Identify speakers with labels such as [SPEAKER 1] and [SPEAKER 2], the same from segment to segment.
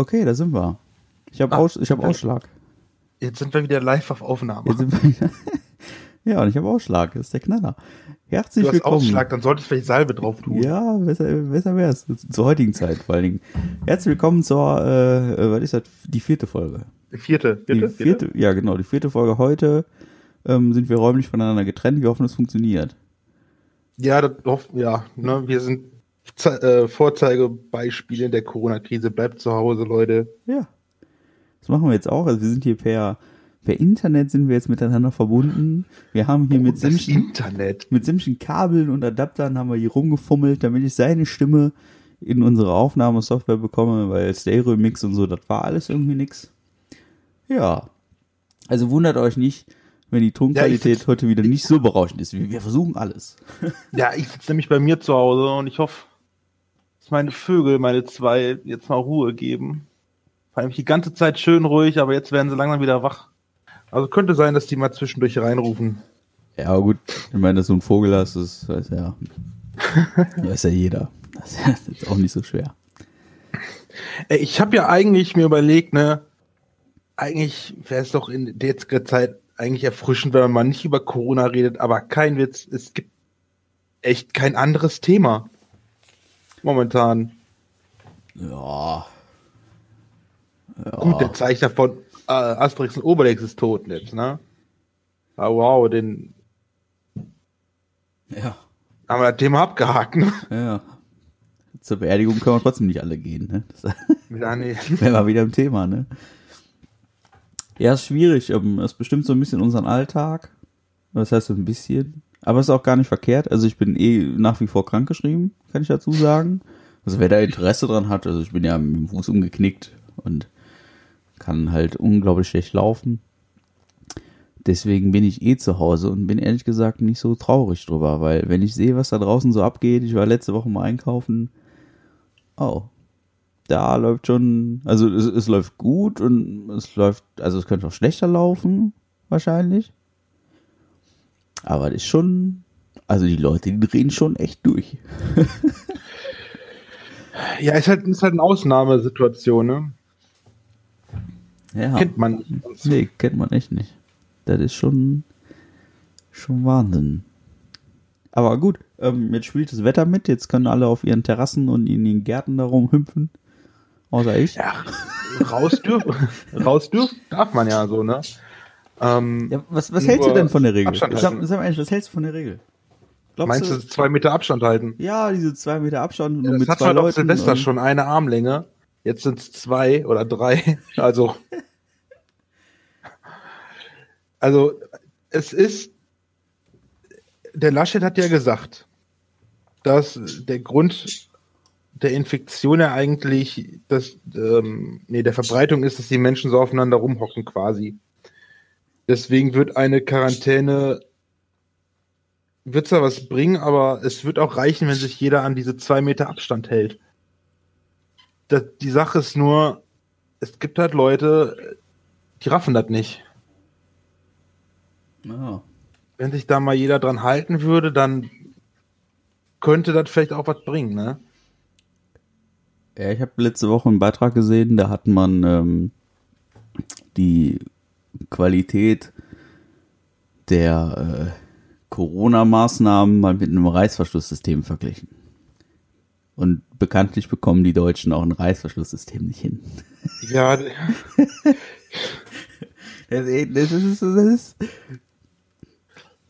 [SPEAKER 1] Okay, da sind wir. Ich habe
[SPEAKER 2] Ah,
[SPEAKER 1] Aus, ich hab. Ausschlag.
[SPEAKER 2] Jetzt sind wir wieder live auf Aufnahme.
[SPEAKER 1] Ja, und ich habe Ausschlag. Das ist der Knaller. Herzlich
[SPEAKER 2] du hast
[SPEAKER 1] willkommen.
[SPEAKER 2] Ausschlag, dann solltest du vielleicht Salbe drauf tun.
[SPEAKER 1] Ja, besser, besser wär's. Zur heutigen Zeit vor allen Dingen. Herzlich willkommen zur, äh, äh, was ist das? Die vierte Folge.
[SPEAKER 2] Vierte, vierte,
[SPEAKER 1] die vierte, ja genau, die vierte Folge heute. Ähm, sind wir räumlich voneinander getrennt. Wir hoffen, es funktioniert.
[SPEAKER 2] Ja, das, hoff- ja, ne, wir sind äh, Vorzeigebeispiele der Corona-Krise. Bleibt zu Hause, Leute.
[SPEAKER 1] Ja. Das machen wir jetzt auch. Also wir sind hier per, per Internet sind wir jetzt miteinander verbunden. Wir haben hier mit
[SPEAKER 2] das
[SPEAKER 1] sämtlichen,
[SPEAKER 2] Internet.
[SPEAKER 1] mit sämtlichen Kabeln und Adaptern haben wir hier rumgefummelt, damit ich seine Stimme in unsere Aufnahmesoftware bekomme, weil Stereo-Mix und so, das war alles irgendwie nix. Ja. Also wundert euch nicht, wenn die Tonqualität
[SPEAKER 2] sitz-
[SPEAKER 1] heute wieder nicht so berauschend ist. Wir, wir versuchen alles.
[SPEAKER 2] Ja, ich sitze nämlich bei mir zu Hause und ich hoffe, meine Vögel, meine zwei, jetzt mal Ruhe geben. Vor allem die ganze Zeit schön ruhig, aber jetzt werden sie langsam wieder wach. Also könnte sein, dass die mal zwischendurch reinrufen.
[SPEAKER 1] Ja, aber gut, ich meine, dass du einen Vogel hast, das weiß ja, weiß ja jeder. Das ist jetzt auch nicht so schwer.
[SPEAKER 2] Ich habe ja eigentlich mir überlegt, ne, eigentlich wäre es doch in der jetzigen Zeit eigentlich erfrischend, wenn man mal nicht über Corona redet, aber kein Witz, es gibt echt kein anderes Thema. Momentan.
[SPEAKER 1] Ja. ja.
[SPEAKER 2] Gut, der Zeichner von äh, Asterix und Obelix ist tot jetzt, ne? Ah, wow, den
[SPEAKER 1] Ja,
[SPEAKER 2] haben wir das Thema abgehakt, ne?
[SPEAKER 1] ja. Zur Beerdigung können wir trotzdem nicht alle gehen, ne? Das
[SPEAKER 2] Ja, nee.
[SPEAKER 1] wäre mal wieder ein Thema, ne? Ja, ist schwierig. ähm, Es bestimmt so ein bisschen unseren Alltag. Das heißt so ein bisschen. Aber ist auch gar nicht verkehrt. Also ich bin eh nach wie vor krankgeschrieben, kann ich dazu sagen. Also wer da Interesse dran hat, also ich bin ja mit dem Fuß umgeknickt und kann halt unglaublich schlecht laufen. Deswegen bin ich eh zu Hause und bin ehrlich gesagt nicht so traurig drüber, weil wenn ich sehe, was da draußen so abgeht, ich war letzte Woche mal einkaufen, oh, da läuft schon, also es, es läuft gut und es läuft, also es könnte auch schlechter laufen, wahrscheinlich. Aber das ist schon, also die Leute, die drehen schon echt durch.
[SPEAKER 2] Ja, ist halt, ist halt eine Ausnahmesituation, ne?
[SPEAKER 1] Ja.
[SPEAKER 2] Kennt man nicht.
[SPEAKER 1] Nee, kennt man echt nicht. Das ist schon, schon Wahnsinn. Aber gut, ähm, jetzt spielt das Wetter mit, jetzt können alle auf ihren Terrassen und in den Gärten darum hüpfen. Außer ich.
[SPEAKER 2] Ja, raus dürf, raus dürf, darf man ja so, ne? Ähm,
[SPEAKER 1] Ja, was, was hältst du denn von der Regel?
[SPEAKER 2] Abstand
[SPEAKER 1] Sag,
[SPEAKER 2] halten.
[SPEAKER 1] sag mal ehrlich, was hältst du von der Regel? Glaubst
[SPEAKER 2] meinst du, zwei Meter Abstand halten?
[SPEAKER 1] Ja, diese zwei Meter Abstand
[SPEAKER 2] Ja, das hat halt auch
[SPEAKER 1] Leuten.
[SPEAKER 2] Silvester schon eine Armlänge. Jetzt sind es zwei oder drei. Also, also es ist, der Laschet hat ja gesagt, dass der Grund der Infektion ja eigentlich, dass, ähm, nee, der Verbreitung ist, dass die Menschen so aufeinander rumhocken quasi. Deswegen wird eine Quarantäne wird zwar was bringen, aber es wird auch reichen, wenn sich jeder an diese zwei Meter Abstand hält. Das, die Sache ist nur, es gibt halt Leute, die raffen das nicht.
[SPEAKER 1] Ja.
[SPEAKER 2] Wenn sich da mal jeder dran halten würde, dann könnte das vielleicht auch was bringen, ne?
[SPEAKER 1] Ja, ich habe letzte Woche einen Beitrag gesehen, da hat man ähm, die Qualität der äh, Corona-Maßnahmen mal mit einem Reißverschlusssystem verglichen. Und bekanntlich bekommen die Deutschen auch ein Reißverschlusssystem nicht hin.
[SPEAKER 2] Ja,
[SPEAKER 1] Das ist, das ist, das ist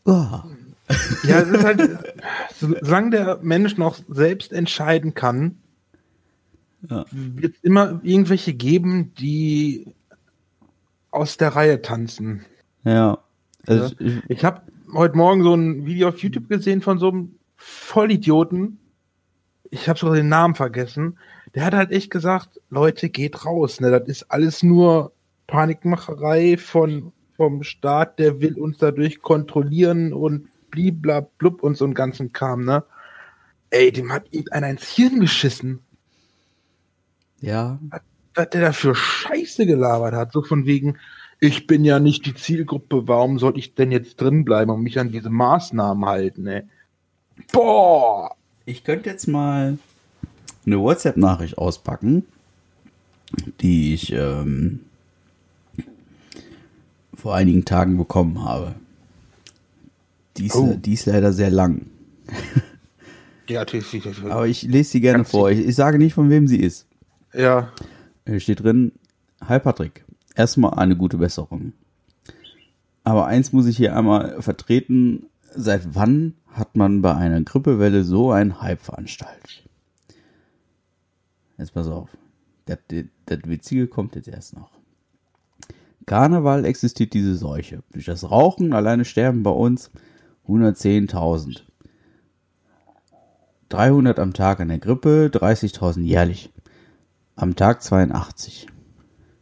[SPEAKER 1] oh.
[SPEAKER 2] ja, es ist halt, so- solange der Mensch noch selbst entscheiden kann,
[SPEAKER 1] Ja.
[SPEAKER 2] wird es immer irgendwelche geben, die aus der Reihe tanzen.
[SPEAKER 1] Ja. Also ich, ich,
[SPEAKER 2] habe heute Morgen so ein Video auf YouTube gesehen von so einem Vollidioten. Ich habe sogar den Namen vergessen. Der hat halt echt gesagt, Leute, geht raus. Ne? Das ist alles nur Panikmacherei von, vom Staat, der will uns dadurch kontrollieren und bliblablub und so einen ganzen Kram. Ne? Ey, dem hat irgendeiner ins Hirn geschissen.
[SPEAKER 1] ja.
[SPEAKER 2] Was der da für Scheiße gelabert hat. So von wegen, ich bin ja nicht die Zielgruppe, warum soll ich denn jetzt drin bleiben und mich an diese Maßnahmen halten, ey? Boah!
[SPEAKER 1] Ich könnte jetzt mal eine WhatsApp-Nachricht auspacken die ich ähm, vor einigen Tagen bekommen habe. Die ist,
[SPEAKER 2] Oh.
[SPEAKER 1] die ist leider sehr lang.
[SPEAKER 2] Ja, natürlich.
[SPEAKER 1] Aber ich lese sie gerne vor. Ich, ich sage nicht, von wem sie ist.
[SPEAKER 2] Ja.
[SPEAKER 1] Hier steht drin, Hi Patrick, erstmal eine gute Besserung. Aber eins muss ich hier einmal vertreten, seit wann hat man bei einer Grippewelle so einen Hype veranstaltet? Jetzt pass auf, das, das Witzige kommt jetzt erst noch. Karneval existiert diese Seuche. Durch das Rauchen alleine sterben bei uns 110.000. 300 am Tag an der Grippe, 30.000 jährlich am Tag 82.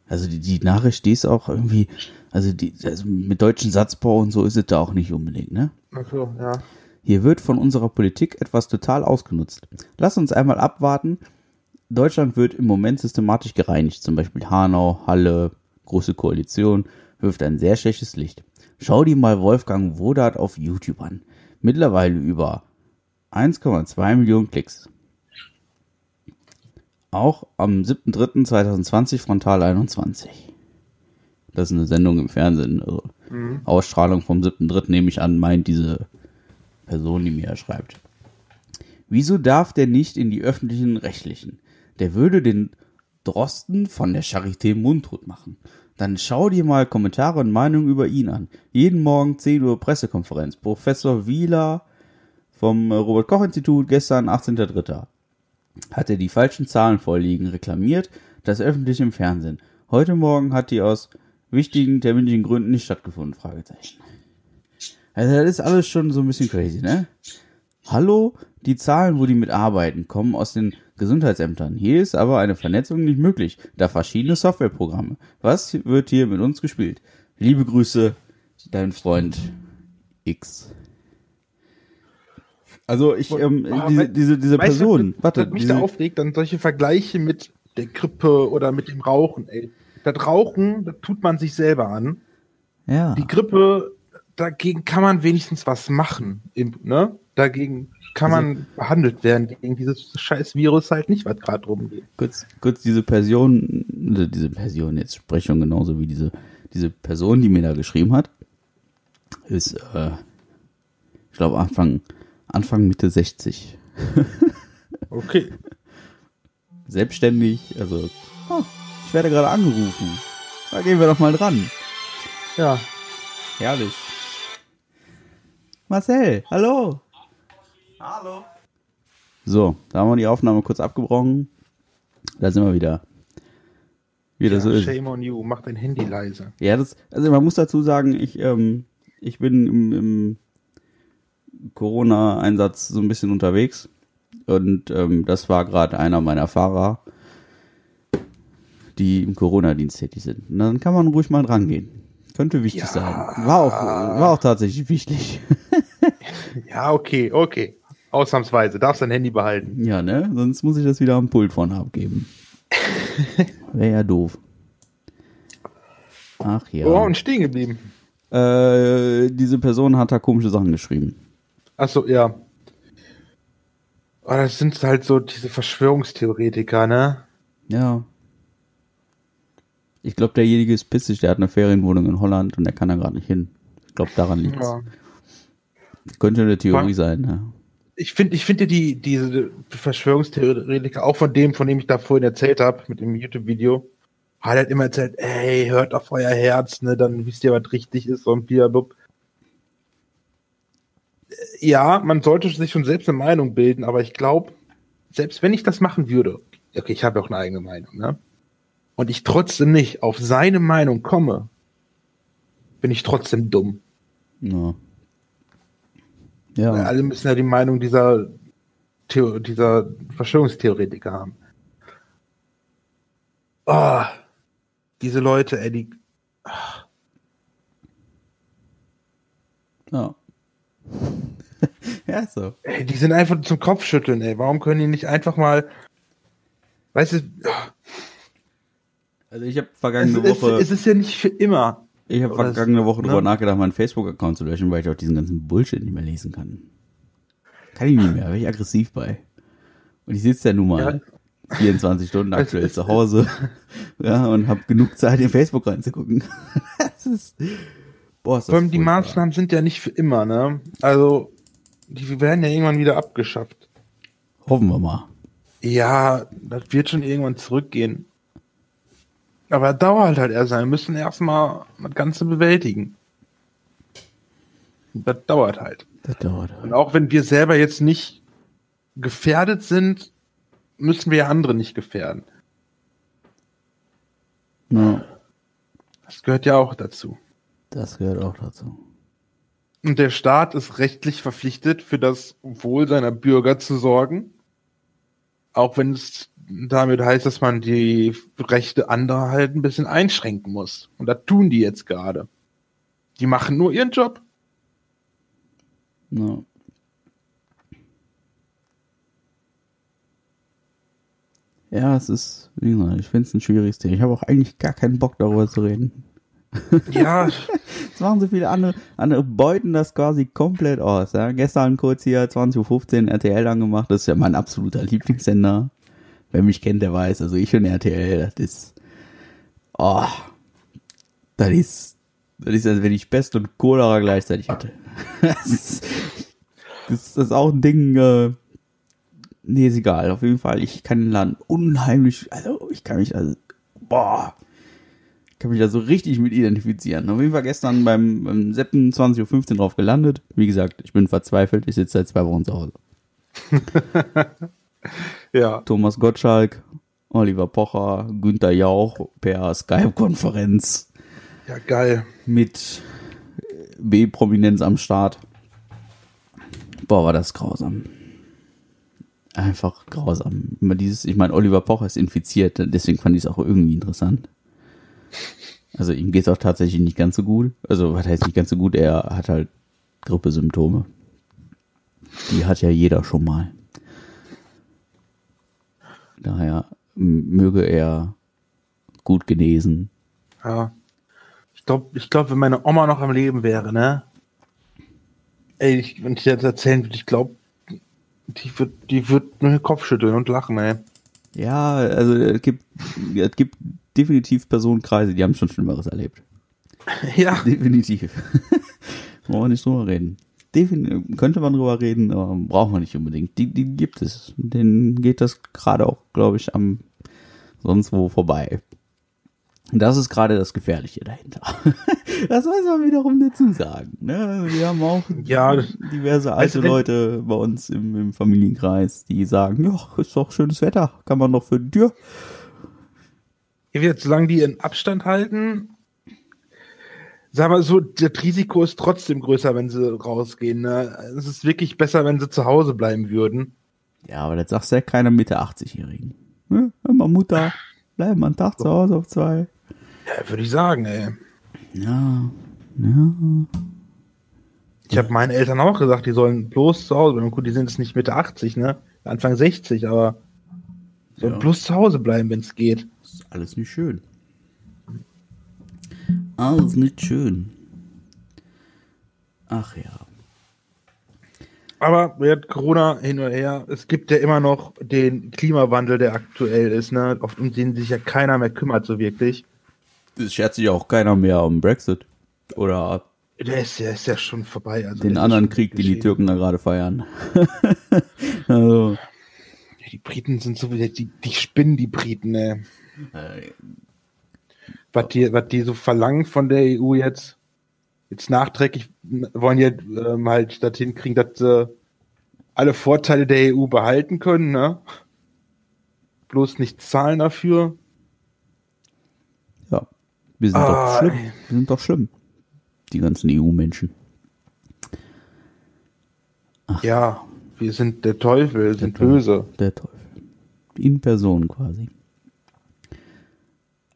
[SPEAKER 1] Also die, die Nachricht, die ist auch irgendwie, also, die, also mit deutschen Satzbau und so ist es da auch nicht unbedingt, ne?
[SPEAKER 2] Ach so, ja.
[SPEAKER 1] Hier wird von unserer Politik etwas total ausgenutzt. Lass uns einmal abwarten. Deutschland wird im Moment systematisch gereinigt. Zum Beispiel Hanau, Halle, Große Koalition wirft ein sehr schlechtes Licht. Schau dir mal Wolfgang Wodat auf YouTube an. Mittlerweile über 1,2 Millionen Klicks. Auch am 7.3.2020 Frontal 21. Das ist eine Sendung im Fernsehen. Also Ausstrahlung vom 7.3. nehme ich an, meint diese Person, die mir schreibt. Wieso darf der nicht in die öffentlichen Rechtlichen? Der würde den Drosten von der Charité mundtot machen. Dann schau dir mal Kommentare und Meinungen über ihn an. Jeden Morgen 10 Uhr Pressekonferenz. Professor Wieler vom Robert-Koch-Institut gestern 18.03. Hat er die falschen Zahlen vorliegen, reklamiert, das öffentlich im Fernsehen. Heute Morgen hat die aus wichtigen terminlichen Gründen nicht stattgefunden, Fragezeichen. Also das ist alles schon so ein bisschen crazy, ne? Hallo, die Zahlen, wo die mitarbeiten, kommen aus den Gesundheitsämtern. Hier ist aber eine Vernetzung nicht möglich, da verschiedene Softwareprogramme. Was wird hier mit uns gespielt? Liebe Grüße, dein Freund X. Also ich, ähm,
[SPEAKER 2] Ah,
[SPEAKER 1] diese,
[SPEAKER 2] wei-
[SPEAKER 1] diese, diese Person,
[SPEAKER 2] was-
[SPEAKER 1] warte,
[SPEAKER 2] was mich
[SPEAKER 1] diese,
[SPEAKER 2] da aufregt, dann solche Vergleiche mit der Grippe oder mit dem Rauchen, ey. Das Rauchen, das tut man sich selber an.
[SPEAKER 1] ja,
[SPEAKER 2] Die Grippe, dagegen kann man wenigstens was machen. Ne? Dagegen kann
[SPEAKER 1] Also-
[SPEAKER 2] man behandelt werden, gegen dieses scheiß Virus halt nicht, was gerade rumgeht.
[SPEAKER 1] kurz, kurz diese Person, äh, diese Person, jetzt Sprechung genauso wie diese, diese Person, die mir da geschrieben hat, ist, äh, ich glaube Anfang, Anfang Mitte 60.
[SPEAKER 2] Okay.
[SPEAKER 1] Selbstständig, also, oh, ich werde gerade angerufen. Da gehen wir doch mal dran.
[SPEAKER 2] Ja.
[SPEAKER 1] Herrlich. Marcel, hallo. Hallo. So, da haben wir die Aufnahme kurz abgebrochen. Da sind wir wieder. Wie das so
[SPEAKER 2] ja
[SPEAKER 1] ist.
[SPEAKER 2] shame on you, mach dein Handy leise.
[SPEAKER 1] Ja, das, also man muss dazu sagen, ich, ähm, ich bin im, im Corona-Einsatz so ein bisschen unterwegs. Und ähm, das war gerade einer meiner Fahrer, die im Corona-Dienst tätig sind. Und dann kann man ruhig mal drangehen. Könnte wichtig
[SPEAKER 2] Ja.
[SPEAKER 1] sein. War auch, war auch tatsächlich wichtig.
[SPEAKER 2] Ja, okay, okay. Ausnahmsweise, darfst dein Handy behalten.
[SPEAKER 1] ja, ne? Sonst muss ich das wieder am Pult vorne abgeben. Wäre ja doof. Ach ja.
[SPEAKER 2] Oh, und stehen geblieben.
[SPEAKER 1] Äh, diese Person hat da komische Sachen geschrieben.
[SPEAKER 2] Achso, ja. Oh, das sind halt so diese Verschwörungstheoretiker, ne?
[SPEAKER 1] Ja. Ich glaube, derjenige ist pissig, der hat eine Ferienwohnung in Holland und der kann da gerade nicht hin. Ich glaube, daran liegt
[SPEAKER 2] Ja.
[SPEAKER 1] Könnte eine Theorie sein, ja.
[SPEAKER 2] Ich finde, ich finde die, diese Verschwörungstheoretiker, auch von dem, von dem ich da vorhin erzählt habe, mit dem YouTube-Video, hat halt immer erzählt, ey, hört auf euer Herz, ne, dann wisst ihr, was richtig ist und blablabla. Ja, man sollte sich schon selbst eine Meinung bilden, aber ich glaube, selbst wenn ich das machen würde, okay, ich habe ja auch eine eigene Meinung, ne? Und ich trotzdem nicht auf seine Meinung komme, bin ich trotzdem dumm.
[SPEAKER 1] Ja. Ja,
[SPEAKER 2] alle müssen ja die Meinung dieser, Theo dieser Verschwörungstheoretiker haben. Oh, diese Leute, ey, die,
[SPEAKER 1] ja. ja, so.
[SPEAKER 2] ey, die sind einfach zum Kopfschütteln, ey. Warum können die nicht einfach mal, weißt du,
[SPEAKER 1] Also ich habe
[SPEAKER 2] es,
[SPEAKER 1] vergangene
[SPEAKER 2] es,
[SPEAKER 1] Woche,
[SPEAKER 2] es ist ja nicht für immer.
[SPEAKER 1] ich habe vergangene
[SPEAKER 2] es-
[SPEAKER 1] Woche
[SPEAKER 2] ne?
[SPEAKER 1] drüber nachgedacht, meinen Facebook-Account zu löschen, weil ich auch diesen ganzen Bullshit nicht mehr lesen kann. Kann ich nicht mehr, bin ich aggressiv bei. Und ich sitze ja nun mal
[SPEAKER 2] Ja.
[SPEAKER 1] 24 Stunden aktuell zu Hause. Ja, und habe genug Zeit, in Facebook reinzugucken. das ist,
[SPEAKER 2] boah, ist das Vor allem die Maßnahmen sind ja nicht für immer, ne? Also, die werden ja irgendwann wieder abgeschafft.
[SPEAKER 1] Hoffen wir mal.
[SPEAKER 2] Ja, das wird schon irgendwann zurückgehen. Aber dauert halt erst. Wir müssen erstmal das Ganze bewältigen. Das dauert halt.
[SPEAKER 1] Das dauert halt.
[SPEAKER 2] Und auch wenn wir selber jetzt nicht gefährdet sind, müssen wir andere nicht gefährden.
[SPEAKER 1] Ja.
[SPEAKER 2] Das gehört ja auch dazu.
[SPEAKER 1] Das gehört auch dazu.
[SPEAKER 2] Und der Staat ist rechtlich verpflichtet, für das Wohl seiner Bürger zu sorgen. Auch wenn es damit heißt, dass man die Rechte anderer halt ein bisschen einschränken muss. Und das tun die jetzt gerade. Die machen nur ihren Job.
[SPEAKER 1] Ja. Ja, es ist, wie gesagt, ich finde es ein schwieriges Thema. Ich habe auch eigentlich gar keinen Bock darüber zu reden.
[SPEAKER 2] Ja.
[SPEAKER 1] Es machen so viele andere, andere beuten das quasi komplett aus. Ja. Gestern kurz hier 20.15 Uhr RTL angemacht. Das ist ja mein absoluter Lieblingssender. Wer mich kennt, der weiß. Also ich und RTL, das ist, oh, das ist, das ist, als wenn ich Pest und Cholera gleichzeitig hatte. das, ist, das ist auch ein Ding, äh, nee, ist egal. Auf jeden Fall, ich kann den Laden unheimlich, also ich kann mich, also, boah, kann mich da so richtig mit identifizieren. Auf jeden Fall gestern beim, beim 20.15 Uhr drauf gelandet. Wie gesagt, ich bin verzweifelt. Ich sitze seit zwei Wochen zu Hause.
[SPEAKER 2] ja.
[SPEAKER 1] Thomas Gottschalk, Oliver Pocher, Günther Jauch per Skype-Konferenz.
[SPEAKER 2] Ja, geil.
[SPEAKER 1] Mit B-Prominenz am Start. Boah, war das grausam. Einfach grausam. Immer dieses, ich meine, Oliver Pocher ist infiziert, deswegen fand ich es auch irgendwie interessant. Also ihm geht es auch tatsächlich nicht ganz so gut. Also was heißt nicht ganz so gut, er hat halt Grippesymptome. Die hat ja jeder schon mal. Daher möge er gut genesen.
[SPEAKER 2] Ja. Ich glaube, ich glaub, wenn meine Oma noch am Leben wäre, ne? Ey, ich, wenn ich dir das erzählen würde, ich glaube, die wird, die wird nur den Kopf schütteln und lachen, ey.
[SPEAKER 1] Ja, also es gibt, es gibt definitiv Personenkreise, die haben schon Schlimmeres erlebt.
[SPEAKER 2] Ja.
[SPEAKER 1] Definitiv. Wollen wir nicht drüber reden. Defin könnte man drüber reden, aber braucht man nicht unbedingt. Die, die gibt es. Denen geht das gerade auch, glaube ich, am sonst wo vorbei. Das ist gerade das Gefährliche dahinter. Das muss man wiederum dazu sagen. Ne? Wir haben auch
[SPEAKER 2] ja,
[SPEAKER 1] diverse alte also Leute bei uns im, im, Familienkreis, die sagen, ja, ist doch schönes Wetter, kann man doch für die Tür.
[SPEAKER 2] Jetzt, solange die in Abstand halten, sag mal so, das Risiko ist trotzdem größer, wenn sie rausgehen. Ne? Es ist wirklich besser, wenn sie zu Hause bleiben würden.
[SPEAKER 1] Ja, aber das sagst ja keiner Mitte 80-Jährigen. Ne? Immer Mutter, bleiben einen Tag zu Hause auf zwei.
[SPEAKER 2] Ja, würde ich sagen, ey.
[SPEAKER 1] Ja, ja.
[SPEAKER 2] Ich habe meinen Eltern auch gesagt, die sollen bloß zu Hause bleiben. Gut, die sind jetzt nicht Mitte 80, ne? Anfang 60, aber sollen ja. bloß zu Hause bleiben, wenn es geht.
[SPEAKER 1] Das ist alles nicht schön. Alles nicht schön. Ach ja.
[SPEAKER 2] Aber wird Corona hin und her, es gibt ja immer noch den Klimawandel, der aktuell ist, ne? Auf den sich ja keiner mehr kümmert, so wirklich.
[SPEAKER 1] Es schert sich auch keiner mehr um Brexit. Oder
[SPEAKER 2] der ist, der ist ja schon vorbei. Also
[SPEAKER 1] den anderen Krieg, den die Türken da gerade feiern.
[SPEAKER 2] also. Ja, die Briten sind so die, die spinnen die Briten, ne? Äh, was die, was die so verlangen von der EU jetzt, jetzt nachträglich wollen ja ähm, halt dorthin kriegen, dass sie alle Vorteile der EU behalten können, ne? Bloß nicht zahlen dafür.
[SPEAKER 1] Wir sind ah, doch schlimm. Wir sind doch schlimm. Die ganzen EU-Menschen.
[SPEAKER 2] Ja, wir sind der Teufel, wir sind Teufel, böse.
[SPEAKER 1] Der Teufel. In Person quasi.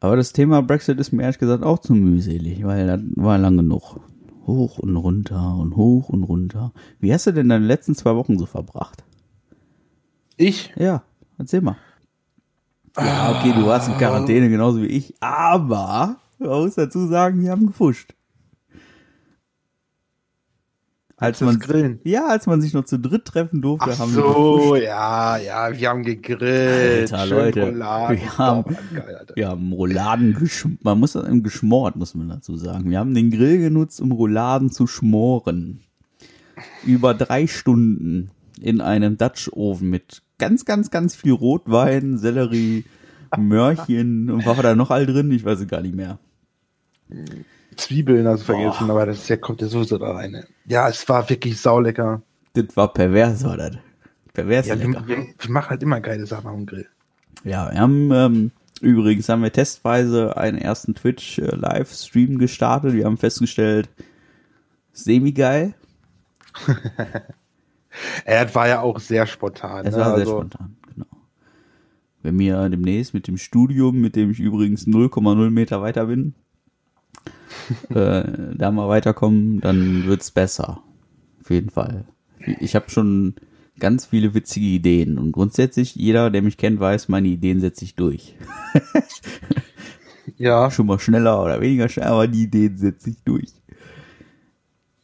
[SPEAKER 1] Aber das Thema Brexit ist mir ehrlich gesagt auch zu mühselig, weil das war lang genug. Hoch und runter und hoch und runter. Wie hast du denn deine letzten zwei Wochen so verbracht?
[SPEAKER 2] Ich?
[SPEAKER 1] Ja, erzähl mal. Ja, okay, du warst in Quarantäne genauso wie ich, aber man muss dazu sagen, die haben gefuscht. Als man,
[SPEAKER 2] Grillen.
[SPEAKER 1] ja, als man sich noch zu dritt treffen durfte,
[SPEAKER 2] Ach
[SPEAKER 1] haben
[SPEAKER 2] so, ja, ja, wir haben gegrillt.
[SPEAKER 1] Alter,
[SPEAKER 2] schön
[SPEAKER 1] Leute,
[SPEAKER 2] Rouladen.
[SPEAKER 1] wir haben-
[SPEAKER 2] Oh, geil, Alter.
[SPEAKER 1] wir haben Rouladen geschm man muss das geschmort, muss man dazu sagen. Wir haben den Grill genutzt, um Rouladen zu schmoren. Über drei Stunden in einem Dutch Oven mit ganz, ganz, ganz viel Rotwein, Sellerie, Möhrchen und was war da noch all drin? Ich weiß es gar nicht mehr.
[SPEAKER 2] Zwiebeln hast du vergessen, aber das ist ja, kommt ja sowieso da rein. ne? Ja, es war wirklich saulecker.
[SPEAKER 1] Das war pervers, war das. Pervers
[SPEAKER 2] Ja,
[SPEAKER 1] lecker.
[SPEAKER 2] wir, wir, machen halt immer geile Sachen dem Grill.
[SPEAKER 1] Ja, wir haben ähm, übrigens haben wir testweise einen ersten Twitch äh, Livestream gestartet. Wir haben festgestellt, semi geil.
[SPEAKER 2] Er war ja auch sehr spontan.
[SPEAKER 1] Es
[SPEAKER 2] ne?
[SPEAKER 1] war sehr
[SPEAKER 2] Also,
[SPEAKER 1] spontan, genau. Wenn wir demnächst mit dem Studium, mit dem ich übrigens 0,0 Meter weiter bin, äh, da mal weiterkommen, dann wird's besser. Auf jeden Fall. Ich habe schon ganz viele witzige Ideen und grundsätzlich jeder, der mich kennt, weiß, meine Ideen setze ich durch.
[SPEAKER 2] Ja,
[SPEAKER 1] Schon mal schneller oder weniger schnell, aber die Ideen setze ich durch.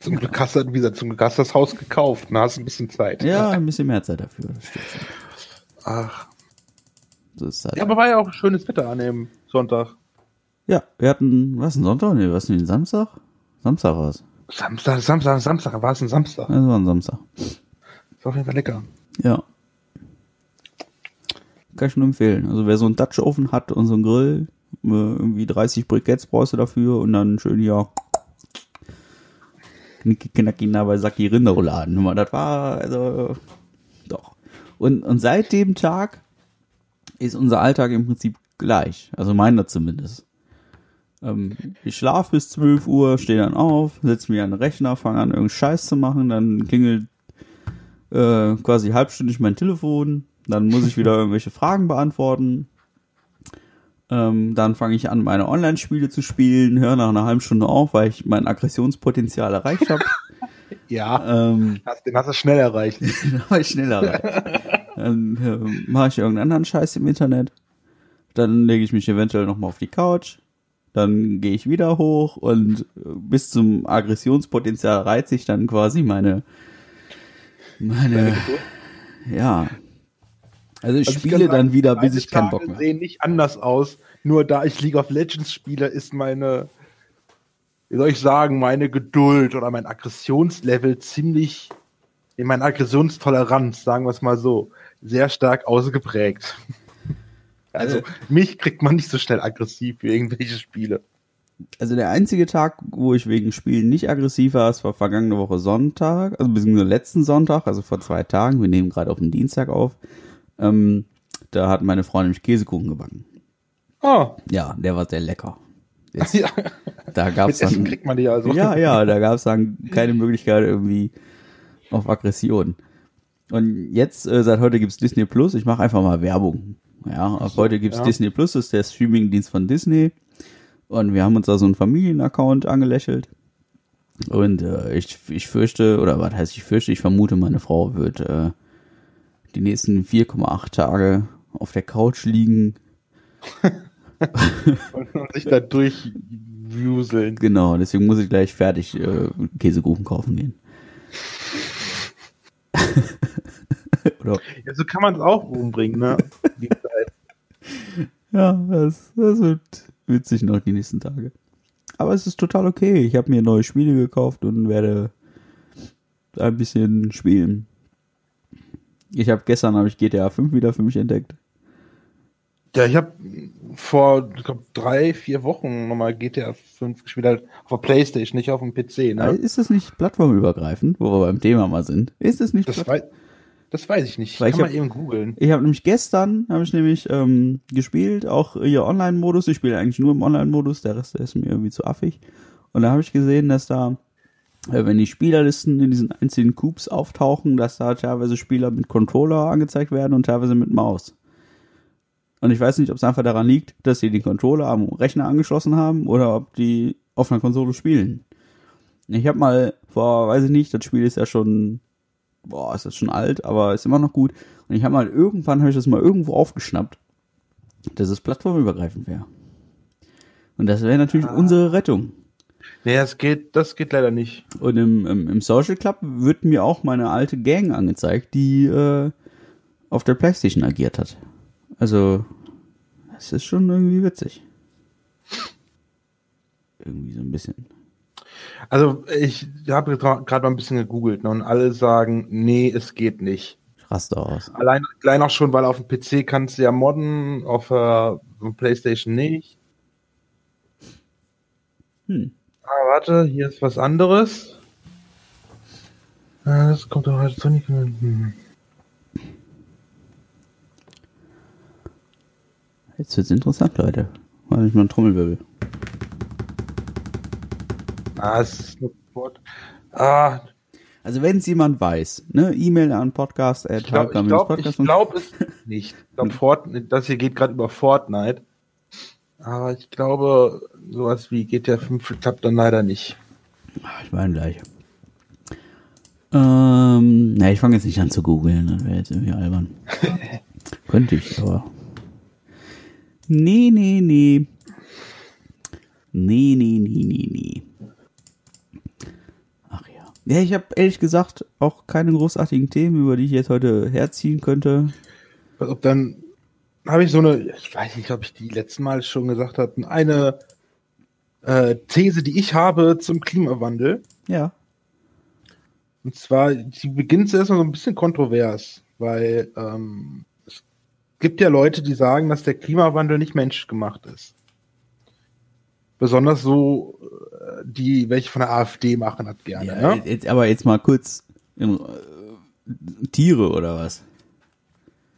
[SPEAKER 2] zum Glück hast du, wie gesagt, zum Glück hast du das Haus gekauft. Da hast du ein bisschen Zeit.
[SPEAKER 1] Ja, ein bisschen mehr Zeit dafür. Das stimmt schon.
[SPEAKER 2] Ach.
[SPEAKER 1] So ist das.
[SPEAKER 2] Ja, aber war ja auch schönes Wetter an dem Sonntag.
[SPEAKER 1] Ja, wir hatten, was, ein Sonntag? Nee, was denn, Samstag? Samstag war es.
[SPEAKER 2] Samstag, Samstag, Samstag, war es ein Samstag.
[SPEAKER 1] Das war ein Samstag.
[SPEAKER 2] Das war auf jeden Fall lecker.
[SPEAKER 1] Ja. Kann ich nur empfehlen. Also wer so einen Dutch Oven hat und so einen Grill, äh, irgendwie 30 Briketts brauchst du dafür und dann schön hier knicki knacki nah bei Saki Rinderrouladen. Das war, also, doch. Und, und seit dem Tag ist unser Alltag im Prinzip gleich. Also meiner zumindest. Ähm, ich schlafe bis 12 Uhr, stehe dann auf, setze mich an den Rechner, fange an, irgendeinen Scheiß zu machen, dann klingelt äh, quasi halbstündig mein Telefon, dann muss ich wieder irgendwelche Fragen beantworten. Ähm, dann fange ich an, meine Online-Spiele zu spielen, höre nach einer halben Stunde auf, weil ich mein Aggressionspotenzial erreicht habe.
[SPEAKER 2] Ja,
[SPEAKER 1] ähm,
[SPEAKER 2] hast, den hast du schnell erreicht.
[SPEAKER 1] dann war ich schneller rein. Dann äh, mache ich irgendeinen anderen Scheiß im Internet. Dann lege ich mich eventuell nochmal auf die Couch. Dann gehe ich wieder hoch und bis zum Aggressionspotenzial reizt sich dann quasi meine, meine, ja. Also ich
[SPEAKER 2] Also
[SPEAKER 1] spiele
[SPEAKER 2] sagen,
[SPEAKER 1] dann wieder, bis ich keinen Bock mehr.
[SPEAKER 2] sehen nicht anders aus. Nur da ich League of Legends spiele, ist meine, wie soll ich sagen, meine Geduld oder mein Aggressionslevel ziemlich, in meine Aggressionstoleranz, sagen wir es mal so, sehr stark ausgeprägt. Also,
[SPEAKER 1] Also-
[SPEAKER 2] mich kriegt man nicht so schnell aggressiv wie irgendwelche Spiele.
[SPEAKER 1] Also der einzige Tag, wo ich wegen Spielen nicht aggressiv war, es war vergangene Woche Sonntag, also beziehungsweise letzten Sonntag, also vor zwei Tagen. Wir nehmen gerade auf den Dienstag auf. Ähm, da hat meine Frau nämlich Käsekuchen gebacken.
[SPEAKER 2] Ah,
[SPEAKER 1] Ja, der war sehr lecker. Jetzt,
[SPEAKER 2] ja.
[SPEAKER 1] da gab's
[SPEAKER 2] Mit Essen
[SPEAKER 1] dann,
[SPEAKER 2] kriegt man die also.
[SPEAKER 1] ja, ja, da gab's dann keine Möglichkeit irgendwie auf Aggression. Und jetzt, äh, seit heute gibt's Disney Plus. Ich mache einfach mal Werbung. Ja, ab heute gibt's
[SPEAKER 2] ja.
[SPEAKER 1] Disney Plus, das ist der Streamingdienst von Disney. Und wir haben uns da so einen Familienaccount angelächelt. Und äh, ich, ich fürchte, oder was heißt ich fürchte, ich vermute, meine Frau wird äh, die nächsten 4,8 Tage auf der Couch liegen.
[SPEAKER 2] Und, sich da durchwuseln.
[SPEAKER 1] Genau, deswegen muss ich gleich fertig äh, Käsekuchen kaufen gehen.
[SPEAKER 2] Ja, so kann man es auch umbringen, ne? Die.
[SPEAKER 1] Ja, das, das wird witzig noch die nächsten Tage. Aber es ist total okay. Ich habe mir neue Spiele gekauft und werde ein bisschen spielen. Ich habe gestern habe ich GTA 5 wieder für mich entdeckt.
[SPEAKER 2] Ja, ich habe vor ich glaub, drei, vier Wochen nochmal GTA 5 gespielt, halt auf der Playstation, nicht auf dem PC. Ne?
[SPEAKER 1] Ist das nicht plattformübergreifend, wo wir beim Thema mal sind? Ist es nicht
[SPEAKER 2] Das, wei das weiß ich nicht.
[SPEAKER 1] Weil
[SPEAKER 2] Kann
[SPEAKER 1] ich
[SPEAKER 2] man eben googeln.
[SPEAKER 1] Ich habe nämlich gestern, habe ich nämlich ähm, gespielt, auch hier Online-Modus. Ich spiele eigentlich nur im Online-Modus, der Rest der ist mir irgendwie zu affig. Und da habe ich gesehen, dass da, äh, wenn die Spielerlisten in diesen einzelnen Cubes auftauchen, dass da teilweise Spieler mit Controller angezeigt werden und teilweise mit Maus. Und ich weiß nicht, ob es einfach daran liegt, dass sie den Controller am Rechner angeschlossen haben oder ob die auf einer Konsole spielen. Ich habe mal vor, weiß ich nicht, das Spiel ist ja schon boah, ist das schon alt, aber ist immer noch gut. Und ich habe mal irgendwann, habe ich das mal irgendwo aufgeschnappt, dass es plattformübergreifend wäre. Und das wäre natürlich unsere Rettung.
[SPEAKER 2] Nee, das geht, das geht leider nicht.
[SPEAKER 1] Und im, im, im Social Club wird mir auch meine alte Gang angezeigt, die äh, auf der Playstation agiert hat. Also, das ist schon irgendwie witzig. Irgendwie so ein bisschen.
[SPEAKER 2] Also ich habe gerade mal ein bisschen gegoogelt ne, und alle sagen, nee, es geht nicht.
[SPEAKER 1] Raste aus.
[SPEAKER 2] Allein, allein auch schon, weil auf dem PC kannst du ja modden, auf der Playstation nicht. Hm. Ah, warte, hier ist was anderes. Ah, das kommt doch heute Sonic. Hm.
[SPEAKER 1] Jetzt wird's interessant, Leute. Mal ich mal einen Trommelwirbel.
[SPEAKER 2] Ah, es ist nur Wort. Ah.
[SPEAKER 1] Also wenn es jemand weiß, ne, E-Mail an podcast
[SPEAKER 2] Ich glaube glaub, glaub es nicht. Ich glaube, Fortnite, das hier geht gerade über Fortnite. Aber ich glaube, sowas wie GTA 5 klappt dann leider nicht.
[SPEAKER 1] Ich meine gleich. Ähm, ne, ich fange jetzt nicht an zu googeln, das wäre jetzt irgendwie albern. Könnte ich, aber. Nee, nee, nee. Nee, nee, nee, nee, nee. Ja, ich habe ehrlich gesagt auch keine großartigen Themen, über die ich jetzt heute herziehen könnte.
[SPEAKER 2] Also dann habe ich so eine, ich weiß nicht, ob ich die letzten Mal schon gesagt habe, eine äh, These, die ich habe zum Klimawandel.
[SPEAKER 1] Ja.
[SPEAKER 2] Und zwar, die beginnt zuerst mal so ein bisschen kontrovers, weil ähm, es gibt ja Leute, die sagen, dass der Klimawandel nicht menschgemacht ist. Besonders so die welche von der AfD machen hat gerne. Ja,
[SPEAKER 1] ne? jetzt, aber jetzt mal kurz in, äh, Tiere oder was?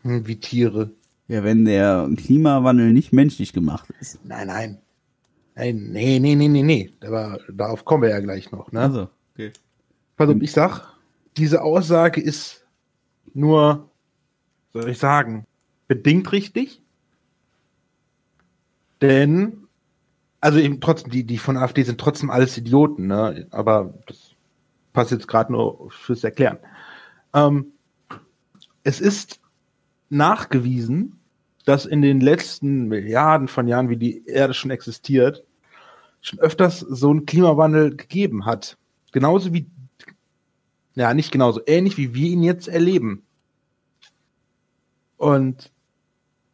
[SPEAKER 2] Hm, wie Tiere?
[SPEAKER 1] Ja, wenn der Klimawandel nicht menschlich gemacht ist.
[SPEAKER 2] Nein, nein. Nein, nee, nee, nee, nee, nee. Aber darauf kommen wir ja gleich noch. Ne? Also, okay. Also ich sag, diese Aussage ist nur, soll ich sagen, bedingt richtig. Denn also eben trotzdem, die, die von AfD sind trotzdem alles Idioten, ne? Aber das passt jetzt gerade nur fürs Erklären. Ähm, es ist nachgewiesen, dass in den letzten Milliarden von Jahren, wie die Erde schon existiert, schon öfters so ein Klimawandel gegeben hat. Genauso wie, ja, nicht genauso, ähnlich wie wir ihn jetzt erleben. Und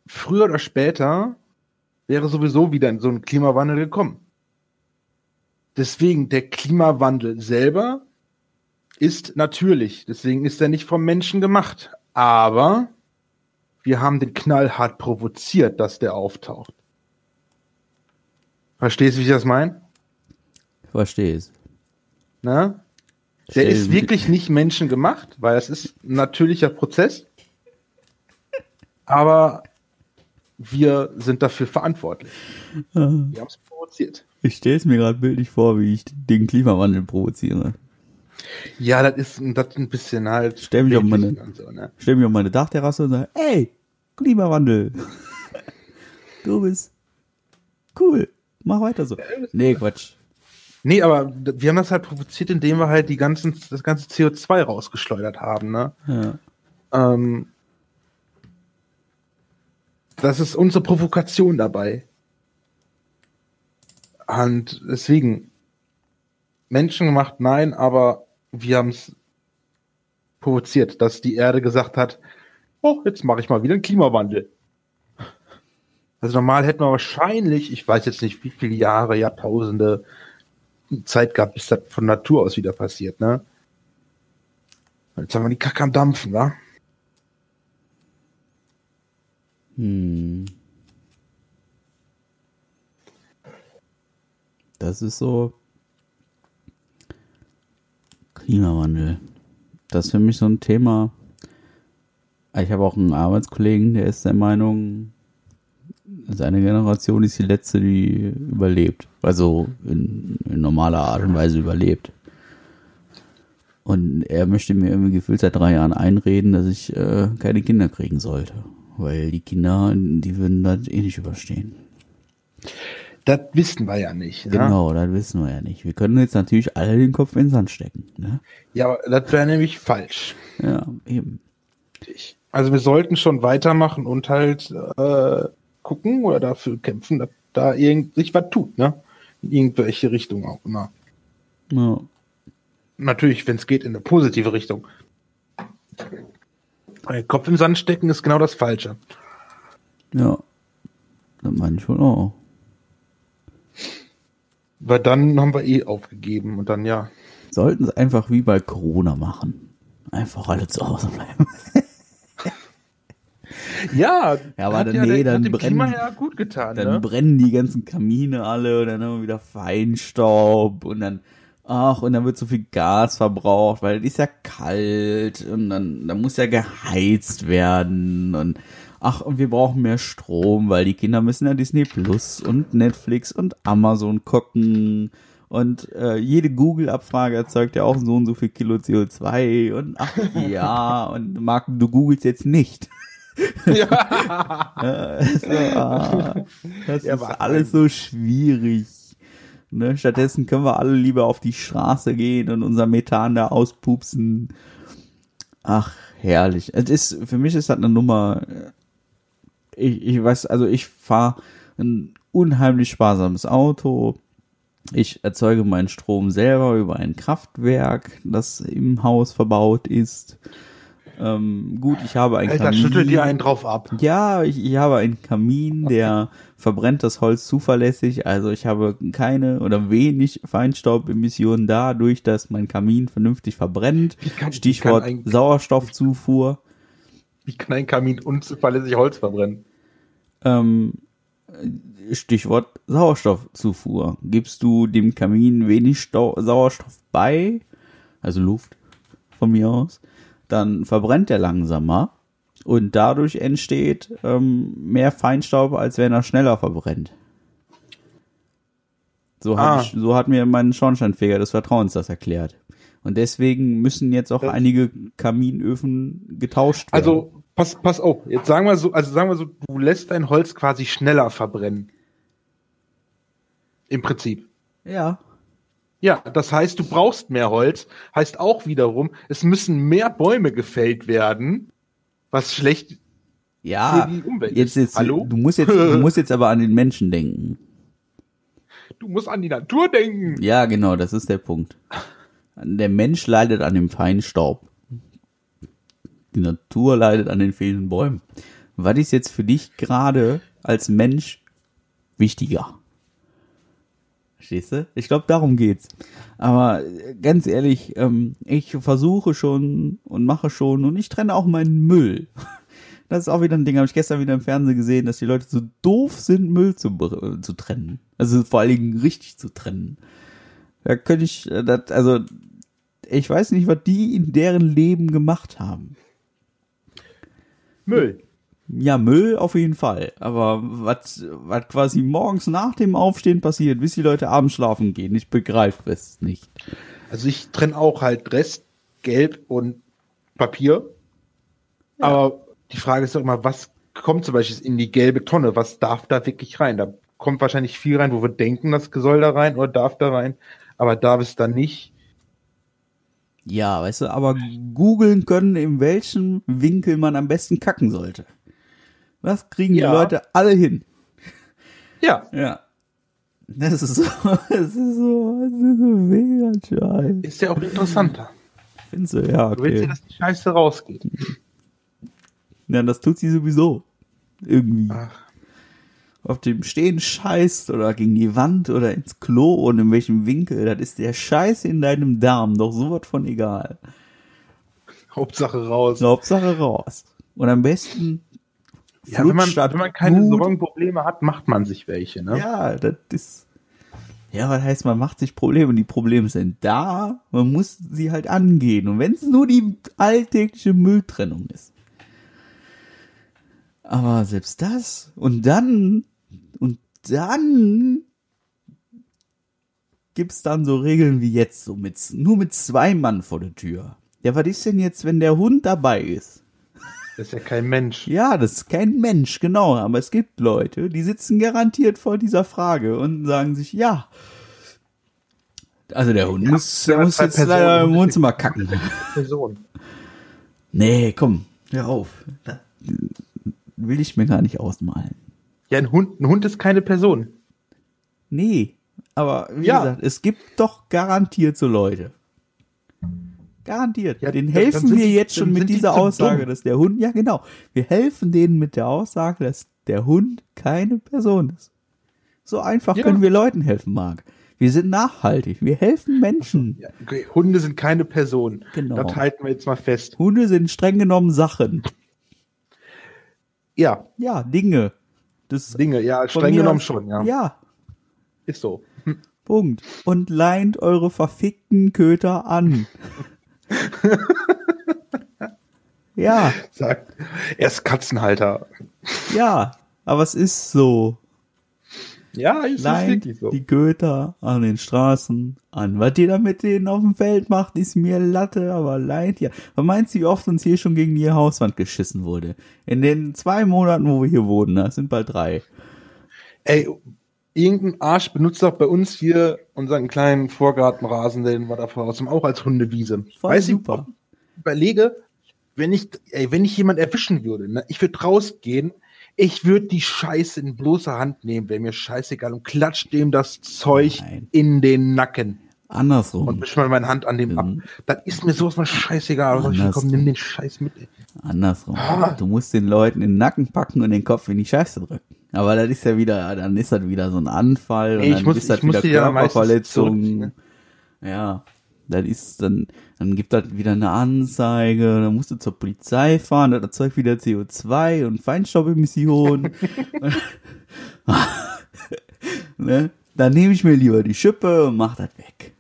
[SPEAKER 2] früher oder später wäre sowieso wieder so ein Klimawandel gekommen. Deswegen, der Klimawandel selber ist natürlich, deswegen ist er nicht vom Menschen gemacht. Aber wir haben den knallhart provoziert, dass der auftaucht. Verstehst du, wie ich das meine?
[SPEAKER 1] Verstehe es.
[SPEAKER 2] Na? Der Stell ist wirklich nicht menschengemacht, weil es ist ein natürlicher Prozess. Aber wir sind dafür verantwortlich. Wir haben es provoziert.
[SPEAKER 1] Ich stelle es mir gerade bildlich vor, wie ich den Klimawandel provoziere.
[SPEAKER 2] Ja, das ist, das ein bisschen halt.
[SPEAKER 1] Stell mich, auf meine, so, ne? stell mich auf meine Dachterrasse und sage, ey, Klimawandel. du bist cool. Mach weiter so. Nee, Quatsch.
[SPEAKER 2] Nee, aber wir haben das halt provoziert, indem wir halt die ganzen, das ganze CO2 rausgeschleudert haben, ne? Ja. Ähm, das ist unsere Provokation dabei. Und deswegen, Menschen gemacht, nein, aber wir haben es provoziert, dass die Erde gesagt hat, oh, jetzt mache ich mal wieder einen Klimawandel. Also normal hätten wir wahrscheinlich, ich weiß jetzt nicht, wie viele Jahre, Jahrtausende Zeit gehabt, bis das von Natur aus wieder passiert, ne? Jetzt haben wir die Kacke am Dampfen, wa? Hm.
[SPEAKER 1] Das ist so Klimawandel. Das ist für mich so ein Thema. Ich habe auch einen Arbeitskollegen, der ist der Meinung, seine Generation ist die letzte, die überlebt. Also in, in normaler Art und Weise überlebt. Und er möchte mir irgendwie gefühlt seit drei Jahren einreden, dass ich äh, keine Kinder kriegen sollte weil die Kinder, die würden das eh nicht überstehen.
[SPEAKER 2] Das wissen wir ja nicht.
[SPEAKER 1] Ne? Genau, das wissen wir ja nicht. Wir können jetzt natürlich alle den Kopf in den Sand stecken. Ne?
[SPEAKER 2] Ja, aber das wäre nämlich falsch.
[SPEAKER 1] Ja, eben.
[SPEAKER 2] Also wir sollten schon weitermachen und halt äh, gucken oder dafür kämpfen, dass da irgend sich was tut. Ne? in irgendwelche Richtungen auch immer.
[SPEAKER 1] Ja.
[SPEAKER 2] Natürlich, wenn es geht, in eine positive Richtung. Kopf im Sand stecken ist genau das Falsche.
[SPEAKER 1] Ja. Das meine ich wohl auch.
[SPEAKER 2] Weil dann haben wir eh aufgegeben und dann ja.
[SPEAKER 1] Sollten es einfach wie bei Corona machen. Einfach alle zu Hause bleiben.
[SPEAKER 2] Ja,
[SPEAKER 1] Ja, aber dann-
[SPEAKER 2] ja,
[SPEAKER 1] nee, dann brennen-
[SPEAKER 2] ja gut getan.
[SPEAKER 1] Dann
[SPEAKER 2] ne?
[SPEAKER 1] brennen die ganzen Kamine alle und dann haben wir wieder Feinstaub und dann, ach, und dann wird so viel Gas verbraucht, weil es ist ja kalt und dann, dann muss ja geheizt werden und ach, und wir brauchen mehr Strom, weil die Kinder müssen ja Disney Plus und Netflix und Amazon gucken und äh, jede Google-Abfrage erzeugt ja auch so und so viel Kilo CO2 und ach ja, und Marc, du googelst jetzt nicht.
[SPEAKER 2] Ja.
[SPEAKER 1] Ja, so, ah, das
[SPEAKER 2] Ja,
[SPEAKER 1] ist alles so schwierig. Ne? Stattdessen können wir alle lieber auf die Straße gehen und unser Methan da auspupsen. Ach, herrlich. Es ist, für mich ist das eine Nummer. äh, Ich, ich weiß, also ich fahre ein unheimlich sparsames Auto. Ich erzeuge meinen Strom selber über ein Kraftwerk, das im Haus verbaut ist. Ähm, gut, ich habe ein
[SPEAKER 2] Alter, schüttel dir einen drauf ab.
[SPEAKER 1] ja, ich, ich habe einen Kamin, der verbrennt das Holz zuverlässig. Also ich habe keine oder wenig Feinstaubemissionen dadurch, dass mein Kamin vernünftig verbrennt.
[SPEAKER 2] Kann-
[SPEAKER 1] Stichwort
[SPEAKER 2] ein-
[SPEAKER 1] Sauerstoffzufuhr.
[SPEAKER 2] Wie kann ein Kamin unzuverlässig Holz verbrennen?
[SPEAKER 1] Ähm, Stichwort Sauerstoffzufuhr. Gibst du dem Kamin wenig Stau Sauerstoff bei, also Luft von mir aus, dann verbrennt er langsamer und dadurch entsteht ähm, mehr Feinstaub, als wenn er schneller verbrennt. So,
[SPEAKER 2] Ah.
[SPEAKER 1] ich, so hat mir mein Schornsteinfeger des Vertrauens das erklärt. Und deswegen müssen jetzt auch
[SPEAKER 2] Das-
[SPEAKER 1] einige Kaminöfen getauscht werden.
[SPEAKER 2] Also, pass, pass auf, jetzt sagen wir so, also sagen wir so, du lässt dein Holz quasi schneller verbrennen. Im Prinzip.
[SPEAKER 1] ja,
[SPEAKER 2] Ja, das heißt, du brauchst mehr Holz, heißt auch wiederum, es müssen mehr Bäume gefällt werden, was schlecht
[SPEAKER 1] ja.
[SPEAKER 2] für die Umwelt
[SPEAKER 1] Jetzt,
[SPEAKER 2] ist.
[SPEAKER 1] jetzt,
[SPEAKER 2] Hallo?
[SPEAKER 1] du musst jetzt, du musst jetzt aber an den Menschen denken.
[SPEAKER 2] Du musst an die Natur denken.
[SPEAKER 1] Ja, genau, das ist der Punkt. Der Mensch leidet an dem Feinstaub. Die Natur leidet an den fehlenden Bäumen. Was ist jetzt für dich gerade als Mensch wichtiger? Verstehst du? Ich glaube, darum geht's. Aber äh, ganz ehrlich, ähm, ich versuche schon und mache schon und ich trenne auch meinen Müll. Das ist auch wieder ein Ding, habe ich gestern wieder im Fernsehen gesehen, dass die Leute so doof sind, Müll zu, br- zu trennen. Also vor allen Dingen richtig zu trennen. Da könnte ich, äh, das, also ich weiß nicht, was die in deren Leben gemacht haben.
[SPEAKER 2] Müll.
[SPEAKER 1] Ja, Müll auf jeden Fall. Aber was, was quasi morgens nach dem Aufstehen passiert, bis die Leute abends schlafen gehen, ich begreife es nicht.
[SPEAKER 2] Also ich trenne auch halt Rest, Gelb und Papier. Aber die Frage ist doch immer, was kommt zum Beispiel in die gelbe Tonne? Was darf da wirklich rein? Da kommt wahrscheinlich viel rein, wo wir denken, das soll da rein oder darf da rein. Aber darf es dann nicht?
[SPEAKER 1] Ja, weißt du, aber googeln können, in welchem Winkel man am besten kacken sollte. Das kriegen
[SPEAKER 2] Ja.
[SPEAKER 1] die Leute alle hin.
[SPEAKER 2] Ja.
[SPEAKER 1] Ja. Das ist so, das ist so, das ist so mega scheiße.
[SPEAKER 2] Ist ja auch interessanter.
[SPEAKER 1] Findest du? Ja,
[SPEAKER 2] Du willst ja,
[SPEAKER 1] okay.
[SPEAKER 2] dass die Scheiße rausgeht.
[SPEAKER 1] Ja, das tut sie sowieso. Irgendwie.
[SPEAKER 2] Ach.
[SPEAKER 1] Auf dem Stehen scheißt oder gegen die Wand oder ins Klo und in welchem Winkel. Das ist der Scheiß in deinem Darm. Doch sowas von egal.
[SPEAKER 2] Hauptsache raus.
[SPEAKER 1] Hauptsache raus. Und am besten
[SPEAKER 2] Ja, wenn man, wenn man keine. Sorgenprobleme hat, macht man sich welche, ne?
[SPEAKER 1] Ja, das ist. Ja, was heißt, man macht sich Probleme? Die Probleme sind da, man muss sie halt angehen. Und wenn es nur die alltägliche Mülltrennung ist. Aber selbst das und dann und dann gibt's dann so Regeln wie jetzt, so mit nur mit zwei Mann vor der Tür. Ja, was ist denn jetzt, wenn der Hund dabei ist?
[SPEAKER 2] Das ist ja kein Mensch.
[SPEAKER 1] Ja, das ist kein Mensch, genau. Aber es gibt Leute, die sitzen garantiert vor dieser Frage und sagen sich, ja. Also der Hund muss, der muss jetzt
[SPEAKER 2] Personen
[SPEAKER 1] leider im Wohnzimmer kacken.
[SPEAKER 2] Person.
[SPEAKER 1] Nee, komm, hör auf. Will ich mir gar nicht ausmalen.
[SPEAKER 2] Ja, ein Hund, ein Hund ist keine Person.
[SPEAKER 1] Nee, Aber wie
[SPEAKER 2] Ja.
[SPEAKER 1] gesagt, es gibt doch garantiert so Leute. Garantiert.
[SPEAKER 2] Ja, dann
[SPEAKER 1] helfen wir
[SPEAKER 2] die-
[SPEAKER 1] jetzt schon mit
[SPEAKER 2] die
[SPEAKER 1] dieser
[SPEAKER 2] zu
[SPEAKER 1] Aussage,
[SPEAKER 2] dumm.
[SPEAKER 1] dass der Hund, ja genau, wir helfen denen mit der Aussage, dass der Hund keine Person ist. So einfach
[SPEAKER 2] Ja.
[SPEAKER 1] können wir Leuten helfen, Marc. Wir sind nachhaltig. Wir helfen Menschen.
[SPEAKER 2] Ja, okay. Hunde sind keine Person.
[SPEAKER 1] Genau.
[SPEAKER 2] Das halten wir jetzt mal fest.
[SPEAKER 1] Hunde sind streng genommen Sachen.
[SPEAKER 2] Ja,
[SPEAKER 1] Ja, Dinge. Das
[SPEAKER 2] Dinge, ja, streng genommen schon, ja.
[SPEAKER 1] Ja,
[SPEAKER 2] Ist so.
[SPEAKER 1] Punkt. Und leint eure verfickten Köter an. ja,
[SPEAKER 2] Sagt, er ist Katzenhalter.
[SPEAKER 1] ja, aber es ist so.
[SPEAKER 2] Ja, ist, ist
[SPEAKER 1] Leint
[SPEAKER 2] wirklich so.
[SPEAKER 1] die Köter an den Straßen an. Was ihr da mit denen auf dem Feld macht, ist mir Latte, aber leint ja. Was meinst du, wie oft uns hier schon gegen die Hauswand geschissen wurde? In den zwei Monaten, wo wir hier wohnen, das sind bald drei.
[SPEAKER 2] Ey, irgendein Arsch benutzt doch bei uns hier unseren kleinen Vorgartenrasen, den wir da draußen haben, auch als Hundewiese.
[SPEAKER 1] Voll
[SPEAKER 2] weißt
[SPEAKER 1] super.
[SPEAKER 2] ich überlege, wenn ich, ey, wenn ich jemand erwischen würde, ne, ich würde rausgehen, ich würde die Scheiße in bloßer Hand nehmen, wäre mir scheißegal, und klatsch dem das Zeug
[SPEAKER 1] Nein.
[SPEAKER 2] in den Nacken
[SPEAKER 1] Andersrum.
[SPEAKER 2] und wisch mal meine Hand an dem ab.
[SPEAKER 1] Mhm.
[SPEAKER 2] Das ist mir sowas von scheißegal. Also ich komm, nimm den Scheiß mit. Ey.
[SPEAKER 1] Andersrum.
[SPEAKER 2] Ah.
[SPEAKER 1] Du musst den Leuten in den Nacken packen und den Kopf in die Scheiße drücken. Aber das ist ja wieder, dann ist das wieder so ein Anfall und
[SPEAKER 2] ich
[SPEAKER 1] dann
[SPEAKER 2] muss-
[SPEAKER 1] ist das wieder Körperverletzung.
[SPEAKER 2] zurückziehen,
[SPEAKER 1] Ja. Das ist dann, dann gibt das wieder eine Anzeige, dann musst du zur Polizei fahren, das erzeugt wieder CO2 und Feinstaubemissionen. ne? Dann nehme ich mir lieber die Schippe und mach das weg.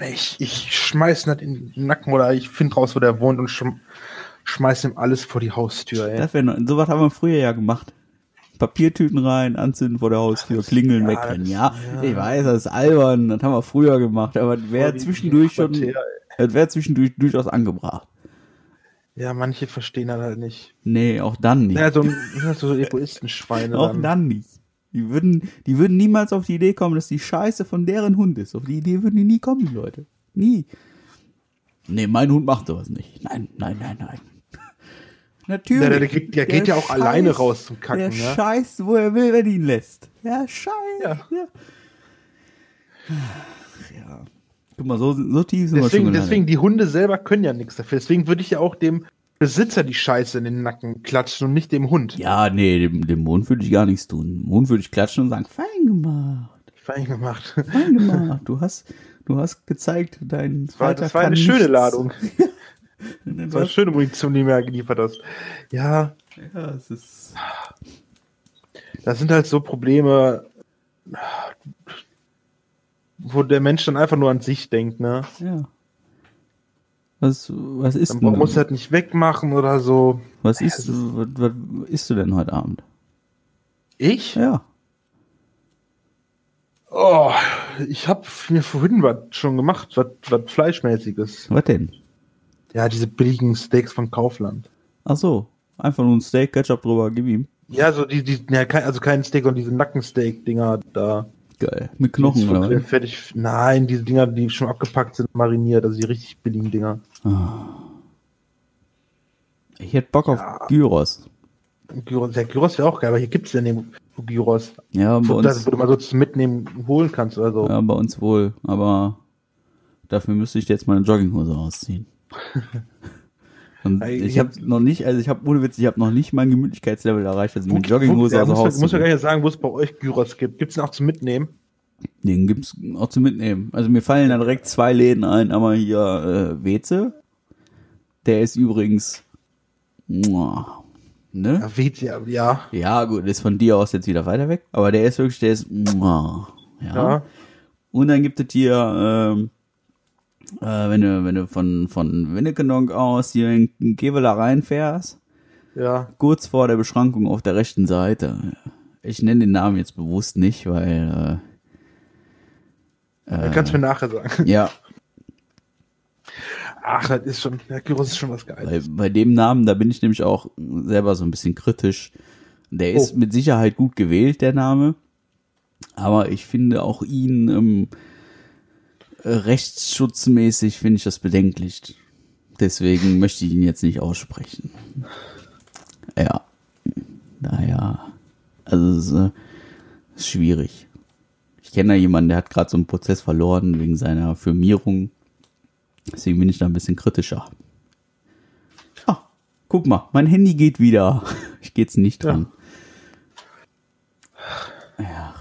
[SPEAKER 2] Ich, ich schmeiß nicht in den Nacken oder ich finde raus, wo der wohnt und schm schmeiß ihm alles vor die Haustür. Ey.
[SPEAKER 1] Das noch, sowas haben wir früher ja gemacht. Papiertüten rein, anzünden vor der Haustür, klingeln
[SPEAKER 2] ja,
[SPEAKER 1] wegrennen.
[SPEAKER 2] das-
[SPEAKER 1] Ja,
[SPEAKER 2] ja.
[SPEAKER 1] ich weiß, das ist albern, das haben wir früher gemacht, aber das wäre zwischendurch schon, das wäre zwischendurch durchaus angebracht.
[SPEAKER 2] Ja, manche verstehen das halt nicht.
[SPEAKER 1] Nee, auch dann nicht.
[SPEAKER 2] Ja, so, ein- so Egoistenschweine.
[SPEAKER 1] auch
[SPEAKER 2] dann.
[SPEAKER 1] dann nicht. Die würden, die würden niemals auf die Idee kommen, dass die Scheiße von deren Hund ist. Auf die Idee würden die nie kommen, die Leute. Nie. Nee, mein Hund macht sowas nicht. Nein, nein, nein, nein. Natürlich.
[SPEAKER 2] Ja, der, der, geht- der geht ja auch alleine raus zum Kacken,
[SPEAKER 1] Der
[SPEAKER 2] ne?
[SPEAKER 1] scheißt, wo er will, wenn ihn lässt. Der scheißt.
[SPEAKER 2] Ja.
[SPEAKER 1] Ja. Ja. Guck mal, so, so tief sind wir
[SPEAKER 2] Deswegen,
[SPEAKER 1] schon
[SPEAKER 2] deswegen, die Hunde selber können ja nichts dafür. Deswegen würde ich ja auch dem Besitzer die Scheiße in den Nacken klatschen und nicht dem Hund.
[SPEAKER 1] Ja, nee, dem, dem Mond würde ich gar nichts tun. Dem Mond würde ich klatschen und sagen, fein gemacht,
[SPEAKER 2] Fein gemacht.
[SPEAKER 1] fein gemacht. Du hast, du hast gezeigt, dein
[SPEAKER 2] Das war, das war eine schöne
[SPEAKER 1] nichts.
[SPEAKER 2] Ladung. Das war eine schöne Munition, die du mir geliefert hast. Ja,
[SPEAKER 1] Ja, es ist,
[SPEAKER 2] das sind halt so Probleme, wo der Mensch dann einfach nur an sich denkt, ne?
[SPEAKER 1] ja. Was, was ist
[SPEAKER 2] Dann
[SPEAKER 1] denn,
[SPEAKER 2] muss er das nicht wegmachen oder so.
[SPEAKER 1] was ist, was, was isst du denn heute Abend?
[SPEAKER 2] Ich?
[SPEAKER 1] Ja.
[SPEAKER 2] Oh, ich habe mir vorhin was schon gemacht, was, was Fleischmäßiges.
[SPEAKER 1] Was denn?
[SPEAKER 2] Ja, diese billigen Steaks von Kaufland.
[SPEAKER 1] Ach so, einfach nur ein Steak, Ketchup drüber, gib ihm.
[SPEAKER 2] Ja, so die, die ja, also kein Steak und diese Nackensteak-Dinger da.
[SPEAKER 1] Geil. Mit Knochen, oder?
[SPEAKER 2] Fertig. Nein, diese Dinger, die schon abgepackt sind, mariniert, also die richtig billigen Dinger.
[SPEAKER 1] Ich hätte Bock auf Gyros.
[SPEAKER 2] Gyros, der Gyros wäre auch geil, aber hier gibt's ja nirgendwo Gyros.
[SPEAKER 1] Ja, bei
[SPEAKER 2] Wo, das,
[SPEAKER 1] uns,
[SPEAKER 2] wo du mal so zum Mitnehmen holen kannst oder so.
[SPEAKER 1] ja, bei uns wohl, aber dafür müsste ich jetzt meine Jogginghose ausziehen. Und ich habe noch nicht, also ich habe ohne Witz, ich habe noch nicht mein Gemütlichkeitslevel erreicht, also mit Jogginghose
[SPEAKER 2] ja,
[SPEAKER 1] aus dem
[SPEAKER 2] muss,
[SPEAKER 1] Haus
[SPEAKER 2] muss man gar nicht sagen, wo es bei euch Gyros gibt. Gibt's den auch zum Mitnehmen?
[SPEAKER 1] Den gibt's auch zu mitnehmen. Also mir fallen da direkt zwei Läden ein, einmal hier äh, Weze. Der ist übrigens muah, ne?
[SPEAKER 2] Ja, ja, ja.
[SPEAKER 1] Ja, gut, ist von dir aus jetzt wieder weiter weg, aber der ist wirklich, der ist muah, ja.
[SPEAKER 2] Ja.
[SPEAKER 1] Und dann gibt es hier, ähm, äh, wenn du, wenn du von, von Winnekenonk aus hier in Geveler reinfährst,
[SPEAKER 2] Ja.
[SPEAKER 1] kurz vor der Beschrankung auf der rechten Seite. Ich nenne den Namen jetzt bewusst nicht, weil,
[SPEAKER 2] Dann kannst du mir nachher sagen.
[SPEAKER 1] äh, ja,
[SPEAKER 2] Ach, das ist schon, der Gyros ist schon was
[SPEAKER 1] bei,
[SPEAKER 2] Geiles.
[SPEAKER 1] bei dem Namen, da bin ich nämlich auch selber so ein bisschen kritisch. Der ist
[SPEAKER 2] Oh.
[SPEAKER 1] mit Sicherheit gut gewählt, der Name. Aber ich finde auch ihn ähm, äh, rechtsschutzmäßig finde ich das bedenklich. Deswegen möchte ich ihn jetzt nicht aussprechen. Ja. Naja. Also es ist, äh, ist schwierig. Ich kenne da jemanden, der hat gerade so einen Prozess verloren wegen seiner Firmierung. Deswegen bin ich da ein bisschen kritischer. Ah, guck mal, mein Handy geht wieder. Ich gehe jetzt nicht dran. Ja.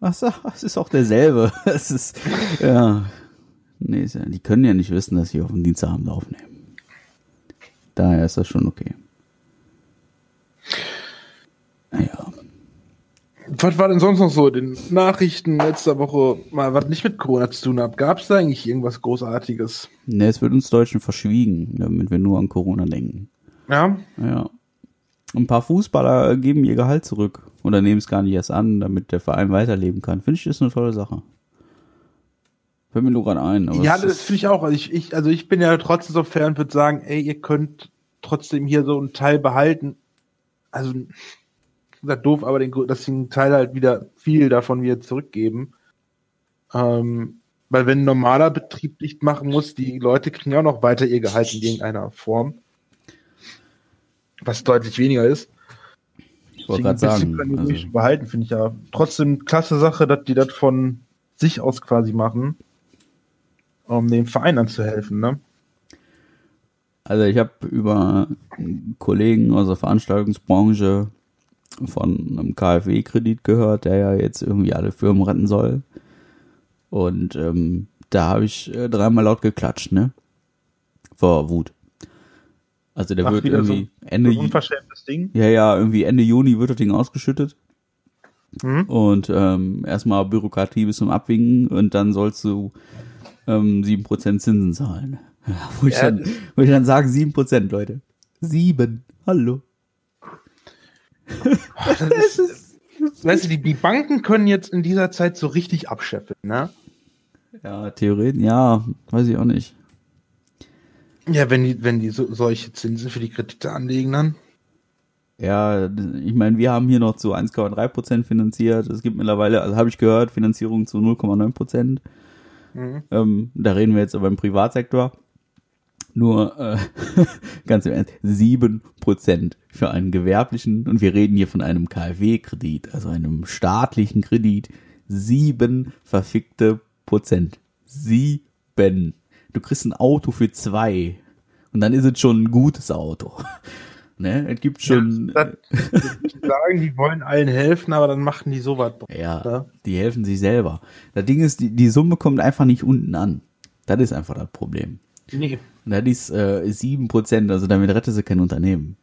[SPEAKER 1] Ach ja. Ach, es ist auch derselbe. Es ist, ja. Nee, die können ja nicht wissen, dass ich auf dem Dienstagabend aufnehmen. Daher ist das schon okay. Ja.
[SPEAKER 2] Was war denn sonst noch so in den Nachrichten letzter Woche, mal was nicht mit Corona zu tun hat? Gab es da eigentlich irgendwas Großartiges?
[SPEAKER 1] Ne, es wird uns Deutschen verschwiegen, damit wir nur an Corona denken.
[SPEAKER 2] Ja?
[SPEAKER 1] Ja. Ein paar Fußballer geben ihr Gehalt zurück oder nehmen es gar nicht erst an, damit der Verein weiterleben kann. Finde ich, ist eine tolle Sache. Fällt mir nur gerade ein.
[SPEAKER 2] ja, das finde ich auch. Also ich, ich, also ich bin ja trotzdem so fern und würde sagen, ey, ihr könnt trotzdem hier so einen Teil behalten. Also gesagt, doof, aber den, dass sie einen Teil halt wieder viel davon wieder zurückgeben. Ähm, weil wenn ein normaler Betrieb dicht machen muss, die Leute kriegen ja auch noch weiter ihr Gehalt in irgendeiner Form. Was deutlich weniger ist.
[SPEAKER 1] Ich wollte gerade sagen.
[SPEAKER 2] Also. behalten, finde ich ja. Trotzdem klasse Sache, dass die das von sich aus quasi machen, um dem Verein anzuhelfen, ne?
[SPEAKER 1] Also ich habe über Kollegen aus der Veranstaltungsbranche von einem KfW-Kredit gehört, der ja jetzt irgendwie alle Firmen retten soll. Und ähm, da habe ich äh, dreimal laut geklatscht, ne? Vor Wut. Also der Ach, wird irgendwie
[SPEAKER 2] so,
[SPEAKER 1] Ende
[SPEAKER 2] so unverschämtes Ding.
[SPEAKER 1] Ja, ja, irgendwie Ende Juni wird das Ding ausgeschüttet. Mhm. Und ähm, erstmal Bürokratie bis zum Abwinken und dann sollst du ähm, 7% Zinsen zahlen. Ja, wo, ich ja. dann, wo ich dann sage, 7%, Leute. 7. Hallo.
[SPEAKER 2] das ist, weißt du, die, die Banken können jetzt in dieser Zeit so richtig abscheffeln, ne?
[SPEAKER 1] Ja, theoretisch, ja, weiß ich auch nicht.
[SPEAKER 2] Ja, wenn die, wenn die so, solche Zinsen für die Kredite anlegen, dann.
[SPEAKER 1] Ja, ich meine, wir haben hier noch zu 1,3% finanziert. Es gibt mittlerweile, also habe ich gehört, Finanzierung zu 0,9 Mhm. Ähm, da reden wir jetzt aber im Privatsektor nur äh, ganz im Ernst, sieben Prozent für einen gewerblichen, und wir reden hier von einem KfW-Kredit, also einem staatlichen Kredit, sieben verfickte Prozent. Sieben. Du kriegst ein Auto für zwei. Und dann ist es schon ein gutes Auto. Ne? Es gibt schon.
[SPEAKER 2] Ja, das, sagen, die wollen allen helfen, aber dann machen die sowas.
[SPEAKER 1] Ja, ja, die helfen sich selber. Das Ding ist, die, die Summe kommt einfach nicht unten an. Das ist einfach das Problem.
[SPEAKER 2] Nee.
[SPEAKER 1] Und da ist äh, 7%, also damit rettet sie kein Unternehmen.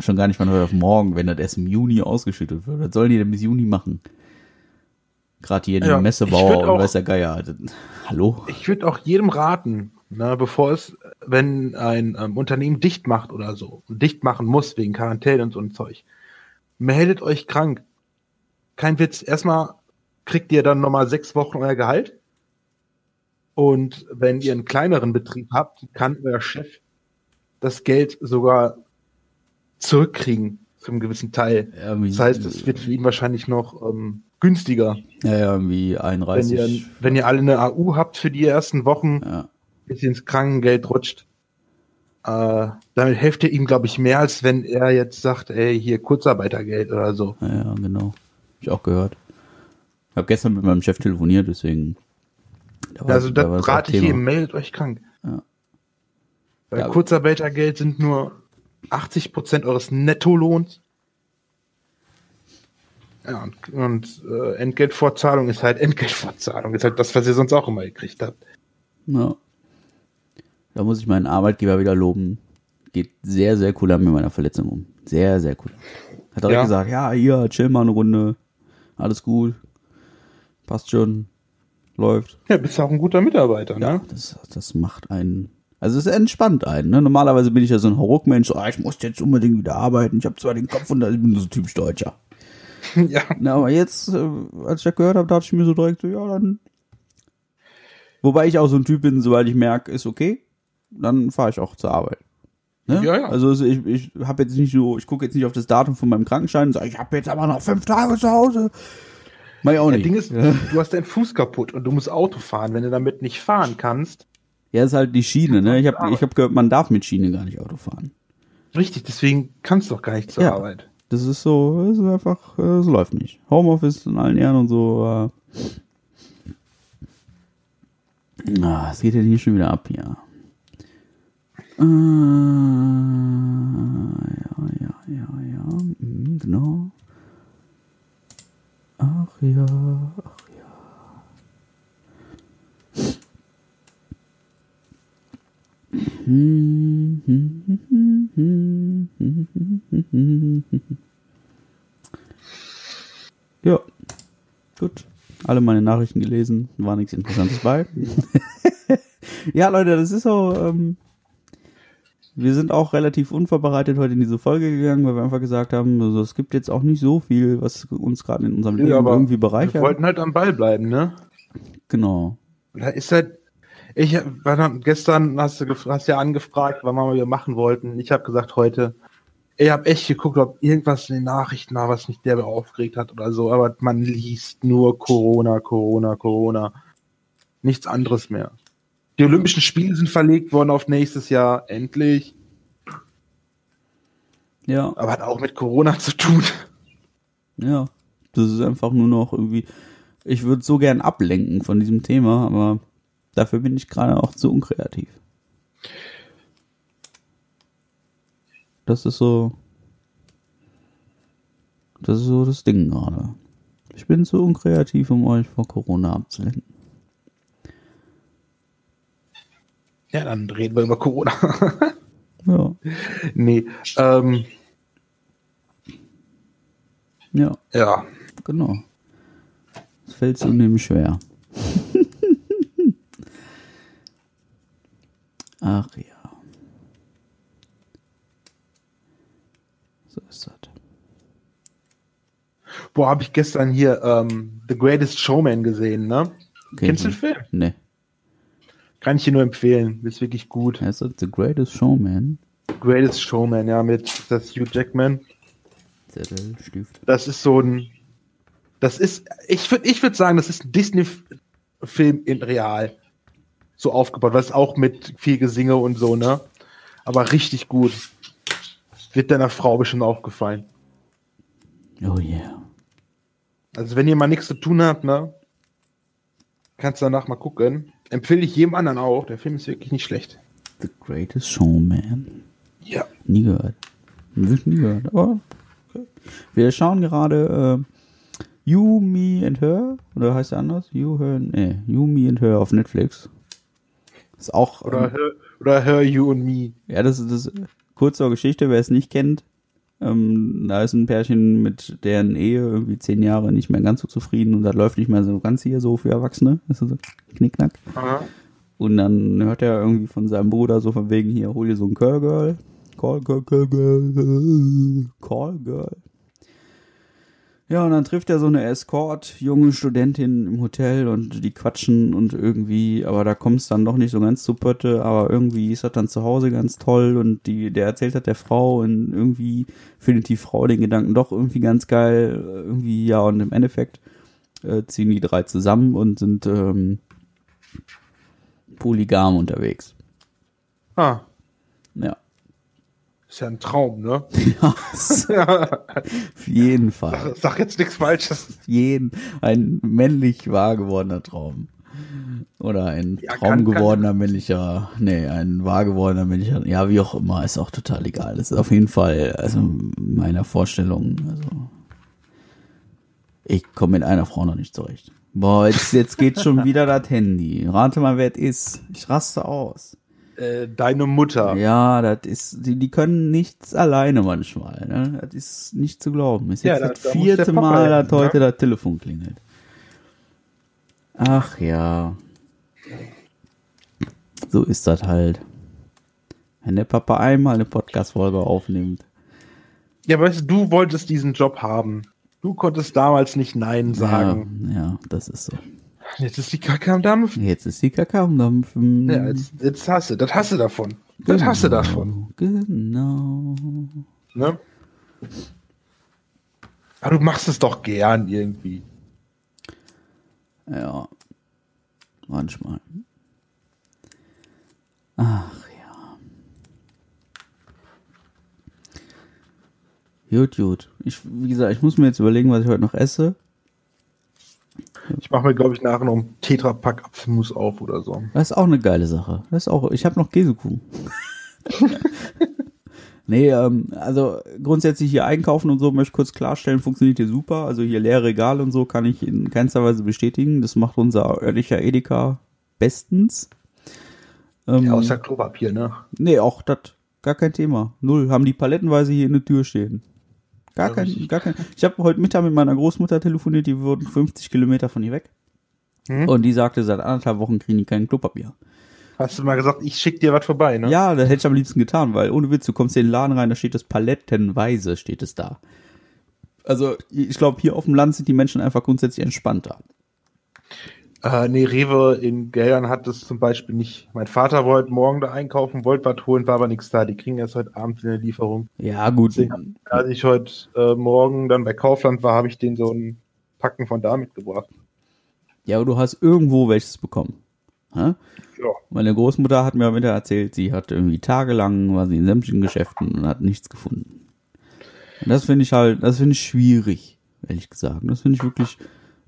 [SPEAKER 1] Schon gar nicht von heute auf morgen, wenn das erst im Juni ausgeschüttet wird. Was sollen die denn bis Juni machen? Gerade hier in ja, Messebauer und weiß der Geier. Hallo?
[SPEAKER 2] Ich würde auch jedem raten, na, bevor es, wenn ein ähm, Unternehmen dicht macht oder so, dicht machen muss wegen Quarantäne und so ein Zeug, meldet euch krank. Kein Witz. Erstmal kriegt ihr dann nochmal sechs Wochen euer Gehalt und wenn ihr einen kleineren Betrieb habt, kann euer Chef das Geld sogar zurückkriegen zum gewissen Teil. Ja, das heißt, es wird für ihn wahrscheinlich noch ähm, günstiger.
[SPEAKER 1] Ja, ja, wie einreißig.
[SPEAKER 2] Wenn ihr, wenn ihr alle eine AU habt für die ersten Wochen, ja. Bis ins Krankengeld rutscht, äh, damit helft ihr ihm, glaube ich, mehr, als wenn er jetzt sagt, ey, hier Kurzarbeitergeld oder so.
[SPEAKER 1] Ja, genau. Hab ich auch gehört. Ich habe gestern mit meinem Chef telefoniert, deswegen
[SPEAKER 2] da also da, da rate ich jedem, meldet euch krank. Ja. Weil ja, Kurzarbeitergeld sind nur 80 Prozent eures Nettolohns. Ja, und, und äh, Entgeltvorzahlung ist halt Entgeltvorzahlung. Ist halt das, was ihr sonst auch immer gekriegt habt.
[SPEAKER 1] Ja. Da muss ich meinen Arbeitgeber wieder loben. Geht sehr, sehr cool an mit meiner Verletzung um. Sehr, sehr cool. Hat direkt ja. gesagt, ja, hier, chill mal eine Runde. Alles gut. Passt schon läuft.
[SPEAKER 2] Ja, bist auch ein guter Mitarbeiter, ne?
[SPEAKER 1] Ja, das, das macht einen. Also es entspannt einen. Ne? Normalerweise bin ich ja so ein Hauruckmensch, so, ah, ich muss jetzt unbedingt wieder arbeiten. Ich habe zwar den Kopf und ich bin so typisch Deutscher. ja. Na, aber jetzt, äh, als ich das gehört habe, dachte ich mir so direkt so, ja, dann. Wobei ich auch so ein Typ bin, sobald ich merke, ist okay, dann fahre ich auch zur Arbeit. Ne? Ja, ja. Also ich, ich habe jetzt nicht so, ich gucke jetzt nicht auf das Datum von meinem Krankenschein und sage, ich habe jetzt aber noch fünf Tage zu Hause.
[SPEAKER 2] Mach ich auch nicht. Das Ding ist, du hast deinen Fuß kaputt und du musst Auto fahren. Wenn du damit nicht fahren kannst.
[SPEAKER 1] Ja, ist halt die Schiene, ne? Ich habe ich hab gehört, man darf mit Schiene gar nicht Auto fahren.
[SPEAKER 2] Richtig, deswegen kannst du doch gar nicht zur ja, Arbeit.
[SPEAKER 1] Das ist so, das ist einfach, das läuft nicht. Homeoffice in allen Ehren und so, Ah, es geht ja hier schon wieder ab hier. Äh, ja, ja, ja, ja, mhm, genau. Ach ja, ach ja. Ja, gut. Alle meine Nachrichten gelesen, war nichts Interessantes bei. ja, Leute, das ist so. Ähm, wir sind auch relativ unvorbereitet heute in diese Folge gegangen, weil wir einfach gesagt haben, also es gibt jetzt auch nicht so viel, was uns gerade in unserem Leben
[SPEAKER 2] Ja,
[SPEAKER 1] irgendwie
[SPEAKER 2] Wir
[SPEAKER 1] bereichert.
[SPEAKER 2] wollten halt am Ball bleiben, ne?
[SPEAKER 1] Genau.
[SPEAKER 2] Da ist halt, ich gestern hast du hast ja angefragt, wann wir mal machen wollten. Ich habe gesagt heute, ich habe echt geguckt, ob irgendwas in den Nachrichten war, was mich der aufgeregt hat oder so, aber man liest nur Corona, Corona, Corona. Nichts anderes mehr. Die Olympischen Spiele sind verlegt worden auf nächstes Jahr, endlich.
[SPEAKER 1] Ja,
[SPEAKER 2] Aber hat auch mit Corona zu tun.
[SPEAKER 1] ja. Das ist einfach nur noch irgendwie. Ich würde so gern ablenken von diesem Thema, aber dafür bin ich gerade auch zu unkreativ. Das ist so. Das ist so das Ding gerade. Ich bin zu unkreativ, um euch vor Corona abzulenken.
[SPEAKER 2] Ja, dann reden wir über Corona.
[SPEAKER 1] Ja,
[SPEAKER 2] nee, ähm,
[SPEAKER 1] ja,
[SPEAKER 2] ja.
[SPEAKER 1] genau. Es fällt zunehmend schwer. Ach ja. So ist das.
[SPEAKER 2] Boah, habe ich gestern hier ähm, The Greatest Showman gesehen, ne?
[SPEAKER 1] Kenn
[SPEAKER 2] Kennst du den Film?
[SPEAKER 1] Nee.
[SPEAKER 2] Kann ich dir nur empfehlen. Ist wirklich gut.
[SPEAKER 1] Heißt das The Greatest Showman?
[SPEAKER 2] Greatest Showman, ja, mit das Hugh Jackman.
[SPEAKER 1] Zettel, Stift.
[SPEAKER 2] Das ist so ein. Das ist. Ich würde ich würd sagen, das ist ein Disney-Film in real. So aufgebaut. Was auch mit viel Gesinge und so, ne? Aber richtig gut. Wird deiner Frau bestimmt aufgefallen.
[SPEAKER 1] Oh yeah.
[SPEAKER 2] Also, wenn ihr mal nichts zu tun habt, ne? Kannst du danach mal gucken. Empfehle ich jedem anderen auch. Der Film ist wirklich nicht schlecht.
[SPEAKER 1] The Greatest Showman.
[SPEAKER 2] Ja.
[SPEAKER 1] Nie gehört. Wirklich nie gehört, aber okay. Wir schauen gerade äh, You, Me and Her. Oder heißt der anders? You, Her, nee, You, Me and Her auf Netflix. Ist auch.
[SPEAKER 2] Oder, hör, oder Hör You and Me.
[SPEAKER 1] Ja, das ist das kurz zur Geschichte, wer es nicht kennt. Ähm, da ist ein Pärchen mit deren Ehe irgendwie zehn Jahre nicht mehr ganz so zufrieden und das läuft nicht mehr so ganz hier so für Erwachsene. Das ist so knickknack. Und dann hört er irgendwie von seinem Bruder so von wegen hier, hol dir so ein Call Girl. Call Girl, Call Girl, Call Girl. Ja, und dann trifft er so eine Escort, junge Studentin im Hotel und die quatschen und irgendwie, aber da kommt es dann doch nicht so ganz zu Pötte, aber irgendwie ist das dann zu Hause ganz toll und die, der erzählt hat der Frau und irgendwie findet die Frau den Gedanken doch irgendwie ganz geil, irgendwie, ja, und im Endeffekt äh, ziehen die drei zusammen und sind ähm, polygam unterwegs.
[SPEAKER 2] Ah. Ist ja ein Traum, ne?
[SPEAKER 1] Auf jeden Fall.
[SPEAKER 2] Sag jetzt nichts Falsches.
[SPEAKER 1] Auf jeden ein männlich wahr gewordener Traum. Oder ein
[SPEAKER 2] Ja,
[SPEAKER 1] Traum gewordener männlicher, nee, ein wahr gewordener männlicher, ja, wie auch immer, ist auch total egal. Das ist auf jeden Fall, also meiner Vorstellung, also ich komme mit einer Frau noch nicht zurecht. Boah, jetzt, jetzt geht schon wieder das Handy. Rate mal, wer es ist. Ich raste aus.
[SPEAKER 2] Äh, deine Mutter.
[SPEAKER 1] Ja, das ist, die, die können nichts alleine manchmal. Ne? Das ist nicht zu glauben. Ist
[SPEAKER 2] Ja,
[SPEAKER 1] jetzt
[SPEAKER 2] da-
[SPEAKER 1] das
[SPEAKER 2] da
[SPEAKER 1] vierte Mal, dass heute
[SPEAKER 2] ne?
[SPEAKER 1] das Telefon klingelt. Ach ja. So ist das halt. Wenn der Papa einmal eine Podcast-Folge aufnimmt.
[SPEAKER 2] Ja, weißt du, du wolltest diesen Job haben. Du konntest damals nicht Nein sagen.
[SPEAKER 1] Ja, ja, das ist so.
[SPEAKER 2] Jetzt ist die Kacke am Dampf.
[SPEAKER 1] Jetzt ist die Kakao am Dampfen.
[SPEAKER 2] Ja, jetzt, jetzt hast du, das hast du davon. Das hast du davon.
[SPEAKER 1] Genau.
[SPEAKER 2] Ne? Aber du machst es doch gern irgendwie.
[SPEAKER 1] Ja. Manchmal. Ach ja. Gut, gut. Ich, wie gesagt, ich muss mir jetzt überlegen, was ich heute noch esse.
[SPEAKER 2] Ich mache mir, glaube ich, nachher noch einen Tetrapack Apfelmus auf oder so.
[SPEAKER 1] Das ist auch eine geile Sache. Das ist auch, ich habe noch Käsekuchen. nee, ähm, also grundsätzlich hier einkaufen und so, möchte ich kurz klarstellen, funktioniert hier super. Also hier leere Regale und so kann ich in keinster Weise bestätigen. Das macht unser örtlicher Edeka bestens.
[SPEAKER 2] Ähm, ja, außer Klopapier, ne?
[SPEAKER 1] Nee, auch das, gar kein Thema. Null. Haben die palettenweise hier in der Tür stehen. Gar ja, kein, gar kein. Ich habe heute Mittag mit meiner Großmutter telefoniert, die wurden 50 Kilometer von hier weg. Hm? Und die sagte, seit anderthalb Wochen kriegen die kein Klopapier.
[SPEAKER 2] Hast du mal gesagt, ich schick dir was vorbei, ne?
[SPEAKER 1] Ja, das hätte ich am liebsten getan, weil ohne Witz, du kommst in den Laden rein, da steht das palettenweise, steht es da. Also, ich glaube, hier auf dem Land sind die Menschen einfach grundsätzlich entspannter.
[SPEAKER 2] Äh, nee, Rewe in Geldern hat das zum Beispiel nicht. Mein Vater wollte morgen da einkaufen, wollte was holen, war aber nichts da. Die kriegen erst heute Abend eine Lieferung.
[SPEAKER 1] Ja, gut.
[SPEAKER 2] Deswegen, als ich heute äh, Morgen dann bei Kaufland war, habe ich denen so ein Packen von da mitgebracht.
[SPEAKER 1] Ja, aber du hast irgendwo welches bekommen. Ja. Meine Großmutter hat mir am Mittag erzählt, sie hat irgendwie tagelang, war sie in sämtlichen Geschäften und hat nichts gefunden. Und das finde ich halt, das finde ich schwierig, ehrlich gesagt. Das finde ich wirklich,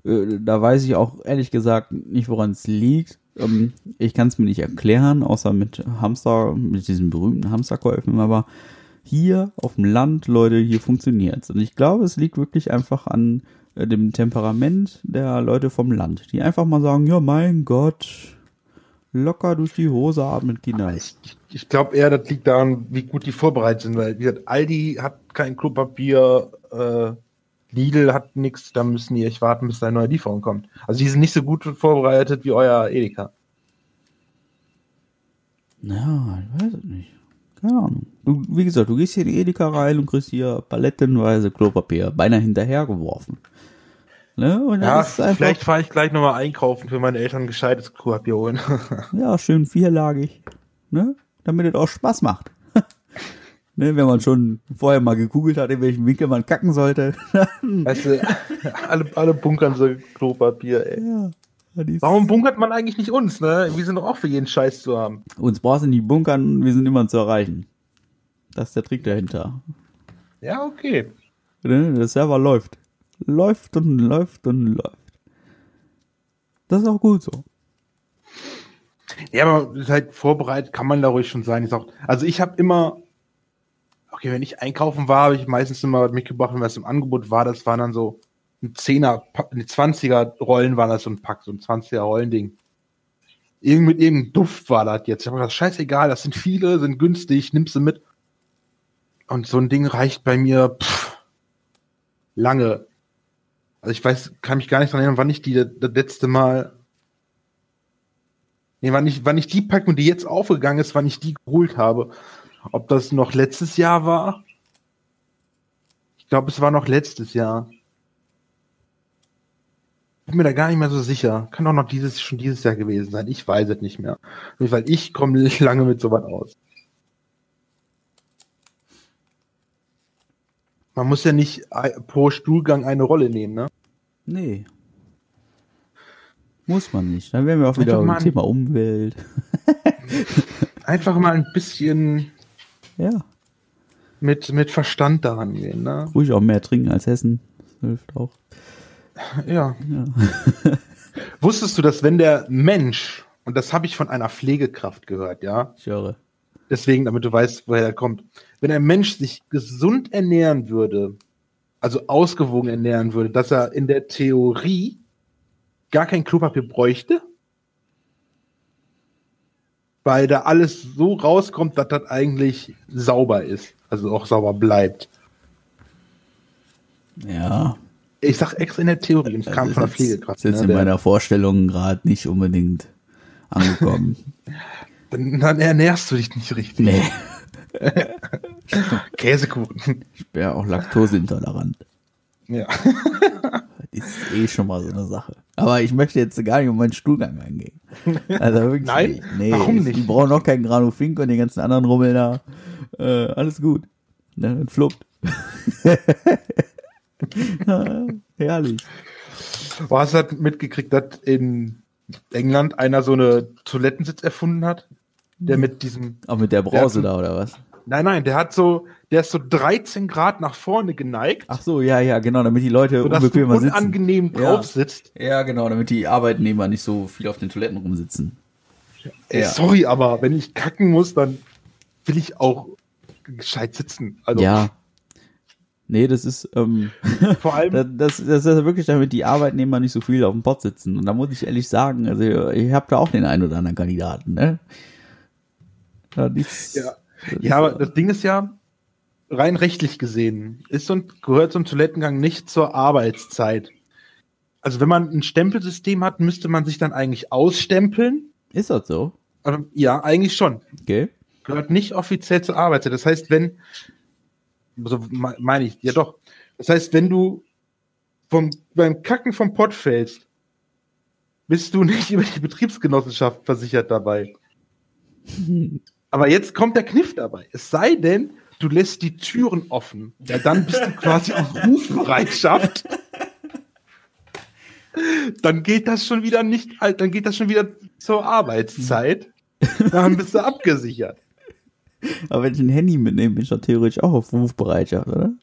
[SPEAKER 1] äh, da weiß ich auch ehrlich gesagt nicht, woran es liegt. Ähm, ich kann es mir nicht erklären, außer mit Hamster, mit diesen berühmten Hamsterkäufen, aber hier auf dem Land, Leute, hier funktioniert es. Und ich glaube, es liegt wirklich einfach an äh, dem Temperament der Leute vom Land, die einfach mal sagen, ja, mein Gott, locker durch die Hose atmen, Kinder.
[SPEAKER 2] Ich, ich glaube eher, das liegt daran, wie gut die vorbereitet sind, weil wie gesagt, Aldi hat kein Klopapier, äh, Lidl hat nichts, da müssen die echt warten, bis da eine neue Lieferung kommt. Also die sind nicht so gut vorbereitet wie euer Edeka.
[SPEAKER 1] Ja, ich weiß es nicht. Keine Ahnung. Du, wie gesagt, du gehst hier in die Edeka rein und kriegst hier palettenweise Klopapier beinahe hinterhergeworfen.
[SPEAKER 2] Ne? ja, vielleicht fahre ich gleich nochmal einkaufen für meine Eltern gescheites Klopapier holen.
[SPEAKER 1] ja, schön vierlagig. Ne? Damit es auch Spaß macht. Ne, wenn man schon vorher mal gegoogelt hat, in welchem Winkel man kacken sollte.
[SPEAKER 2] weißt du, alle, alle bunkern so Klopapier, ey. Ja. Warum bunkert man eigentlich nicht uns, ne? Wir sind doch auch für jeden Scheiß zu haben.
[SPEAKER 1] Uns brauchst du nicht bunkern, wir sind immer zu erreichen. Das ist der Trick dahinter.
[SPEAKER 2] Ja, okay.
[SPEAKER 1] Ne? Der Server läuft. Läuft und läuft und läuft. Das ist auch gut so.
[SPEAKER 2] Ja, aber halt vorbereitet kann man da ruhig schon sein. Ich sag, also ich habe immer, okay, wenn ich einkaufen war, habe ich meistens immer mitgebracht, wenn was im Angebot war. Das waren dann so ein Zehner, eine 20er Rollen waren das so ein Pack, so ein 20er Rollending. Irgend mit irgendeinem Duft war das jetzt. Ich habe gesagt, scheißegal, das sind viele, sind günstig, nimmst du mit. Und so ein Ding reicht bei mir pff, lange. Also ich weiß, kann mich gar nicht dran erinnern, wann ich die das letzte Mal. Nee, wann ich, wann ich die Packung, die jetzt aufgegangen ist, wann ich die geholt habe. Ob das noch letztes Jahr war? Ich glaube, es war noch letztes Jahr bin mir da gar nicht mehr so sicher. Kann auch noch dieses, schon dieses Jahr gewesen sein. Ich weiß es nicht mehr. Weil ich komme nicht lange mit sowas aus. Man muss ja nicht pro Stuhlgang eine Rolle nehmen, ne?
[SPEAKER 1] Nee. Muss man nicht. Dann wären wir auch wieder beim Thema Umwelt.
[SPEAKER 2] einfach mal ein bisschen
[SPEAKER 1] ja.
[SPEAKER 2] mit, mit Verstand daran gehen, ne?
[SPEAKER 1] Ruhig auch mehr trinken als Hessen. Das hilft auch.
[SPEAKER 2] Ja. ja. Wusstest du, dass wenn der Mensch, und das habe ich von einer Pflegekraft gehört, ja?
[SPEAKER 1] Ich höre.
[SPEAKER 2] Deswegen, damit du weißt, woher er kommt. Wenn ein Mensch sich gesund ernähren würde, also ausgewogen ernähren würde, dass er in der Theorie gar kein Klopapier bräuchte, weil da alles so rauskommt, dass das eigentlich sauber ist, also auch sauber bleibt.
[SPEAKER 1] Ja,
[SPEAKER 2] ich sag extra in der Theorie, es kam von der Pflegekraft.
[SPEAKER 1] Ist jetzt ne, in meiner Vorstellung gerade nicht unbedingt angekommen.
[SPEAKER 2] dann, dann, ernährst du dich nicht richtig.
[SPEAKER 1] Nee.
[SPEAKER 2] Käsekuchen.
[SPEAKER 1] Ich ja auch laktoseintolerant.
[SPEAKER 2] Ja.
[SPEAKER 1] Das ist eh schon mal so eine Sache. Aber ich möchte jetzt gar nicht um meinen Stuhlgang eingehen. Also wirklich
[SPEAKER 2] Nein,
[SPEAKER 1] nicht. Nee, warum nicht? Ich brauche noch keinen Granufink und den ganzen anderen Rummel da. Äh, alles gut. Ne, fluppt. Herrlich.
[SPEAKER 2] Du hast halt mitgekriegt, dass in England einer so eine Toilettensitz erfunden hat, der mit diesem.
[SPEAKER 1] Auch mit der Brause da, oder was?
[SPEAKER 2] Nein, nein, der hat so, der ist so 13 Grad nach vorne geneigt,
[SPEAKER 1] Ach so, ja, ja, genau, damit die Leute
[SPEAKER 2] sodass du
[SPEAKER 1] sitzen.
[SPEAKER 2] unangenehm
[SPEAKER 1] Ja.
[SPEAKER 2] drauf sitzt.
[SPEAKER 1] Ja, genau, damit die Arbeitnehmer nicht so viel auf den Toiletten rumsitzen.
[SPEAKER 2] Ey,
[SPEAKER 1] Ja.
[SPEAKER 2] sorry, aber wenn ich kacken muss, dann will ich auch gescheit sitzen. Also
[SPEAKER 1] Ja. Nee, das ist, ähm,
[SPEAKER 2] vor allem,
[SPEAKER 1] das, das, das ist wirklich, damit die Arbeitnehmer nicht so viel auf dem Pott sitzen. Und da muss ich ehrlich sagen, also ich habe da auch den einen oder anderen Kandidaten, ne? Ja,
[SPEAKER 2] Ja. ja, aber das Ding ist ja, rein rechtlich gesehen, ist und gehört so ein Toilettengang nicht zur Arbeitszeit. Also wenn man ein Stempelsystem hat, müsste man sich dann eigentlich ausstempeln.
[SPEAKER 1] ist das so?
[SPEAKER 2] Also, ja, eigentlich schon.
[SPEAKER 1] Okay.
[SPEAKER 2] Gehört nicht offiziell zur Arbeitszeit. Das heißt, wenn, so me- meine ich, ja doch. Das heißt, wenn du vom, beim Kacken vom Pott fällst, bist du nicht über die Betriebsgenossenschaft versichert dabei. Aber jetzt kommt der Kniff dabei. Es sei denn, du lässt die Türen offen. Ja, dann bist du quasi auf Rufbereitschaft. Dann geht das schon wieder nicht, dann geht das schon wieder zur Arbeitszeit. Dann bist du abgesichert.
[SPEAKER 1] Aber wenn ich ein Handy mitnehme, bin ich doch theoretisch auch auf Rufbereitschaft, oder?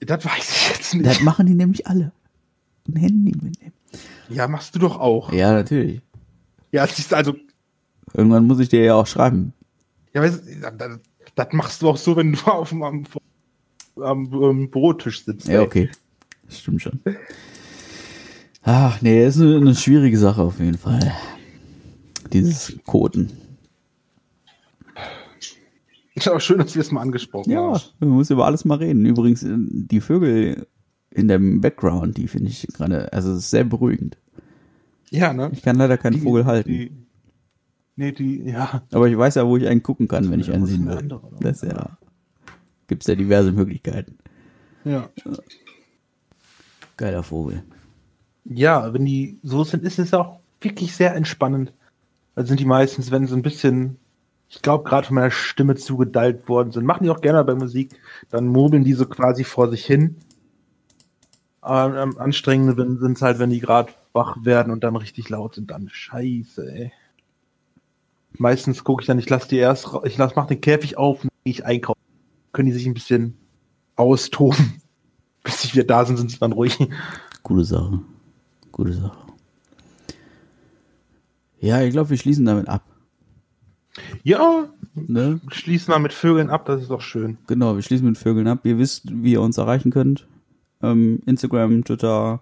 [SPEAKER 2] Das weiß ich jetzt nicht.
[SPEAKER 1] Das machen die nämlich alle. Ein Handy mitnehmen.
[SPEAKER 2] Ja, machst du doch auch.
[SPEAKER 1] Ja, natürlich.
[SPEAKER 2] Ja, also,
[SPEAKER 1] Irgendwann muss ich dir ja auch schreiben.
[SPEAKER 2] ja, weißt, du, das, machst du auch so, wenn du auf dem am, am, am Bürotisch sitzt.
[SPEAKER 1] Ja,
[SPEAKER 2] ey.
[SPEAKER 1] okay. Das stimmt schon. Ach, nee, ist eine, eine schwierige Sache auf jeden Fall. Dieses Koten.
[SPEAKER 2] Ist aber schön, dass wir es mal angesprochen
[SPEAKER 1] Ja,
[SPEAKER 2] haben.
[SPEAKER 1] man muss über alles mal reden. Übrigens, äh, die Vögel in dem Background, die finde ich gerade, also es ist sehr beruhigend.
[SPEAKER 2] Ja, ne?
[SPEAKER 1] Ich kann leider keinen
[SPEAKER 2] Die-
[SPEAKER 1] Vogel halten.
[SPEAKER 2] Die, nee, die, ja.
[SPEAKER 1] Aber ich weiß ja, wo ich einen gucken kann, wenn ich einen sehen will.
[SPEAKER 2] andere?
[SPEAKER 1] Das ja, gibt's ja diverse Möglichkeiten.
[SPEAKER 2] Ja.
[SPEAKER 1] Geiler Vogel.
[SPEAKER 2] Ja, wenn die so sind, ist es auch wirklich sehr entspannend. Also sind die meistens, wenn sie ein bisschen, ich glaube, gerade von meiner Stimme zugedeilt worden sind, machen die auch gerne bei Musik, dann murmeln die so quasi vor sich hin. Aber am anstrengenden sind es halt, wenn die gerade wach werden und dann richtig laut sind, dann scheiße, ey. Meistens gucke ich dann, ich lasse die erst, ich lass, mach den Käfig auf und gehe ich einkaufen. Können die sich ein bisschen austoben. Bis sie wieder da sind, sind sie dann ruhig.
[SPEAKER 1] Gute Sache. Gute Sache. Ja, ich glaube, wir schließen damit ab.
[SPEAKER 2] Ja,
[SPEAKER 1] Ne?
[SPEAKER 2] schließen wir mit Vögeln ab, das ist doch schön.
[SPEAKER 1] Genau, wir schließen mit Vögeln ab. Ihr wisst, wie ihr uns erreichen könnt. Ähm, Instagram, Twitter,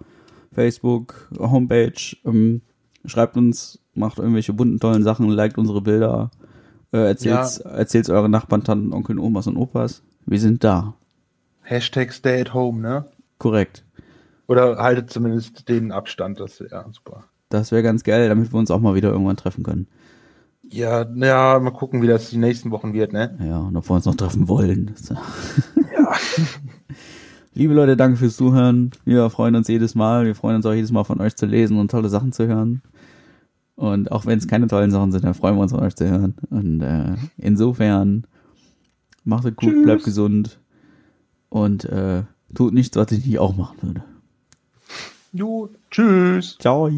[SPEAKER 1] Facebook, Homepage. Ähm, schreibt uns, macht irgendwelche bunten, tollen Sachen, liked unsere Bilder. Äh, erzählt's, erzählt's euren Nachbarn, Tanten, Onkeln, Omas und Opas. Wir sind da.
[SPEAKER 2] Hashtag stay at home, ne?
[SPEAKER 1] Korrekt.
[SPEAKER 2] Oder haltet zumindest den Abstand, das wäre super.
[SPEAKER 1] Das wäre ganz geil, damit wir uns auch mal wieder irgendwann treffen können.
[SPEAKER 2] Ja, ja, mal gucken, wie das die nächsten Wochen wird, ne?
[SPEAKER 1] Ja, und ob wir uns noch treffen wollen. Liebe Leute, danke fürs Zuhören. Wir freuen uns jedes Mal. Wir freuen uns auch jedes Mal von euch zu lesen und tolle Sachen zu hören. Und auch wenn es keine tollen Sachen sind, dann freuen wir uns von euch zu hören. Und äh, insofern macht es gut,
[SPEAKER 2] Tschüss.
[SPEAKER 1] bleibt gesund und äh, tut nichts, was ich nicht auch machen würde.
[SPEAKER 2] Jo, tschüss.
[SPEAKER 1] Ciao.